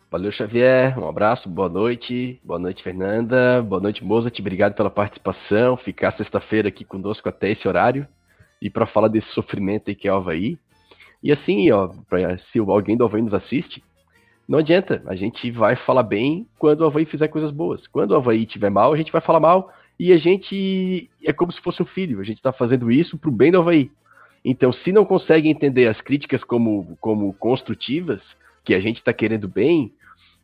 Valeu, Xavier, um abraço, boa noite, boa noite, Fernanda, boa noite, Mozart, obrigado pela participação, ficar sexta-feira aqui conosco até esse horário e para falar desse sofrimento aí que é o Havaí. E assim, ó, pra, se alguém do Havaí nos assiste, não adianta, a gente vai falar bem quando o Havaí fizer coisas boas. Quando o Havaí estiver mal, a gente vai falar mal e a gente é como se fosse um filho, a gente está fazendo isso para o bem do Havaí. Então, se não consegue entender as críticas como, como construtivas, que a gente está querendo bem,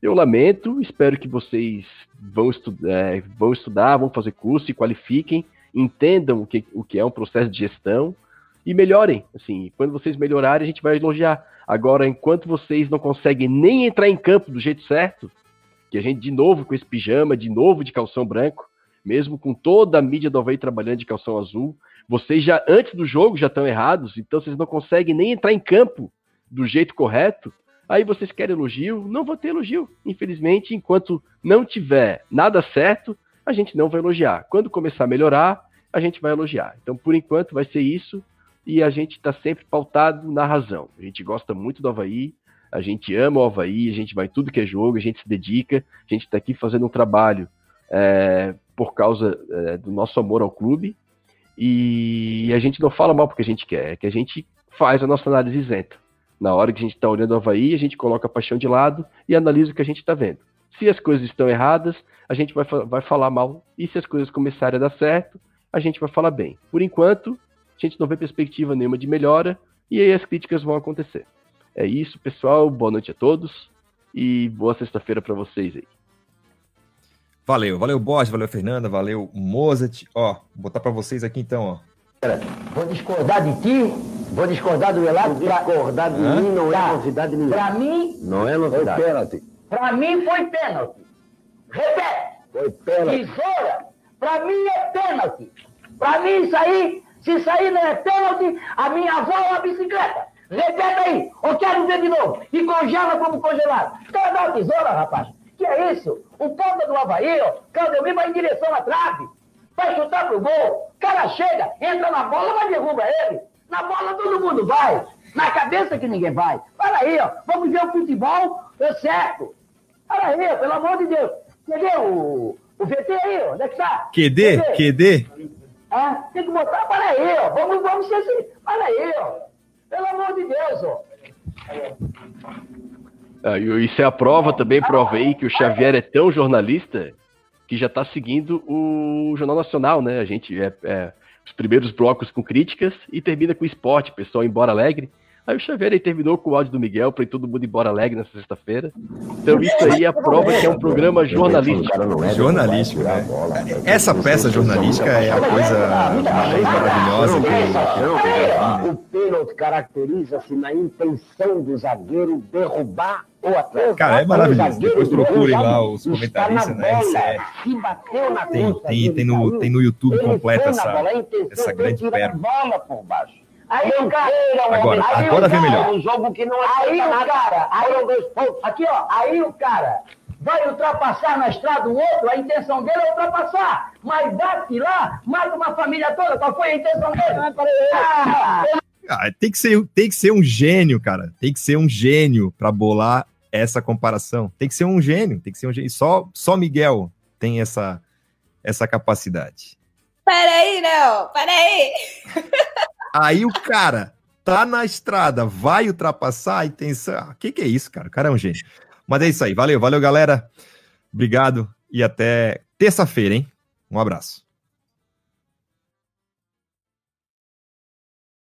eu lamento, espero que vocês vão, estu é, vão estudar, vão fazer curso, se qualifiquem, entendam o que, o que é um processo de gestão e melhorem. Assim, quando vocês melhorarem, a gente vai elogiar. Agora, enquanto vocês não conseguem nem entrar em campo do jeito certo, que a gente de novo com esse pijama, de novo de calção branco, mesmo com toda a mídia do Havaí trabalhando de calção azul, vocês já antes do jogo já estão errados, então vocês não conseguem nem entrar em campo do jeito correto. Aí vocês querem elogio? Não vou ter elogio. Infelizmente, enquanto não tiver nada certo, a gente não vai elogiar. Quando começar a melhorar, a gente vai elogiar. Então, por enquanto, vai ser isso e a gente está sempre pautado na razão. A gente gosta muito do Havaí, a gente ama o Havaí, a gente vai tudo que é jogo, a gente se dedica, a gente está aqui fazendo um trabalho é, por causa é, do nosso amor ao clube e a gente não fala mal porque a gente quer, é que a gente faz a nossa análise isenta. Na hora que a gente está olhando o Havaí, a gente coloca a paixão de lado e analisa o que a gente está vendo. Se as coisas estão erradas, a gente vai, vai falar mal. E se as coisas começarem a dar certo, a gente vai falar bem. Por enquanto, a gente não vê perspectiva nenhuma de melhora e aí as críticas vão acontecer. É isso, pessoal. Boa noite a todos e boa sexta-feira para vocês aí. Valeu, valeu Borges, valeu Fernanda, valeu Mozart. Ó, vou botar para vocês aqui então, ó. Vou discordar de ti, vou discordar do Elato. Discordar de Hã? mim não é novidade nenhuma. Pra mim, não é novidade. Foi pênalti. Pra mim foi pênalti. Repete. Foi pênalti. Tesoura, pra mim é pênalti. Pra mim isso aí se sair não é pênalti, a minha avó é uma bicicleta. Repete aí, eu quero ver de novo. E congela como congelado. Quer dar uma tesoura, rapaz? Que é isso? O ponta do Havaí, ó, Claudemir vai em direção à trave. Vai chutar pro gol. O cara chega, entra na bola, mas derruba ele. Na bola todo mundo vai. Na cabeça que ninguém vai. Para aí, ó. Vamos ver o futebol é certo. Para aí, ó, pelo amor de Deus. Cadê o, o VT aí, ó? Onde é que tá? QD? QD? Ah, tem que botar, para aí, ó. Vamos, vamos ser assim. Para aí, ó. Pelo amor de Deus, ó. Ah, isso é a prova também, provei que o Xavier é tão jornalista que já está seguindo o Jornal Nacional, né? A gente é, é, os primeiros blocos com críticas e termina com esporte, pessoal embora alegre. Aí o Xavier aí terminou com o áudio do Miguel para ir todo mundo embora alegre nessa sexta-feira. Então isso aí é a prova que é um programa jornalístico. Jornalístico, né? Essa peça jornalística é a coisa mais maravilhosa que O pênalti caracteriza-se na intenção do zagueiro derrubar o atleta. Cara, é maravilhoso. Depois procurem lá os comentaristas na. Se bateu na Tem, costa tem, dele, tem, no, tem no YouTube na essa, essa foi grande pérola. Aí o cara. Agora, aí agora o vem cara- melhor. Um jogo que não Aí adianta o cara, aí, Foram dois pontos. aqui ó, aí o cara vai ultrapassar na estrada o outro, a intenção dele é ultrapassar, mas bate lá, mata uma família toda, qual foi a intenção dele? Ah, Ah, tem, que ser, tem que ser um gênio, cara. Tem que ser um gênio para bolar essa comparação. Tem que ser um gênio, tem que ser um gênio. Só, só Miguel tem essa, essa capacidade. Peraí, não, peraí. Aí o cara tá na estrada, vai ultrapassar e tem. O que, que é isso, cara? O cara é um gênio. Mas é isso aí. Valeu, valeu, galera. Obrigado e até terça-feira, hein? Um abraço.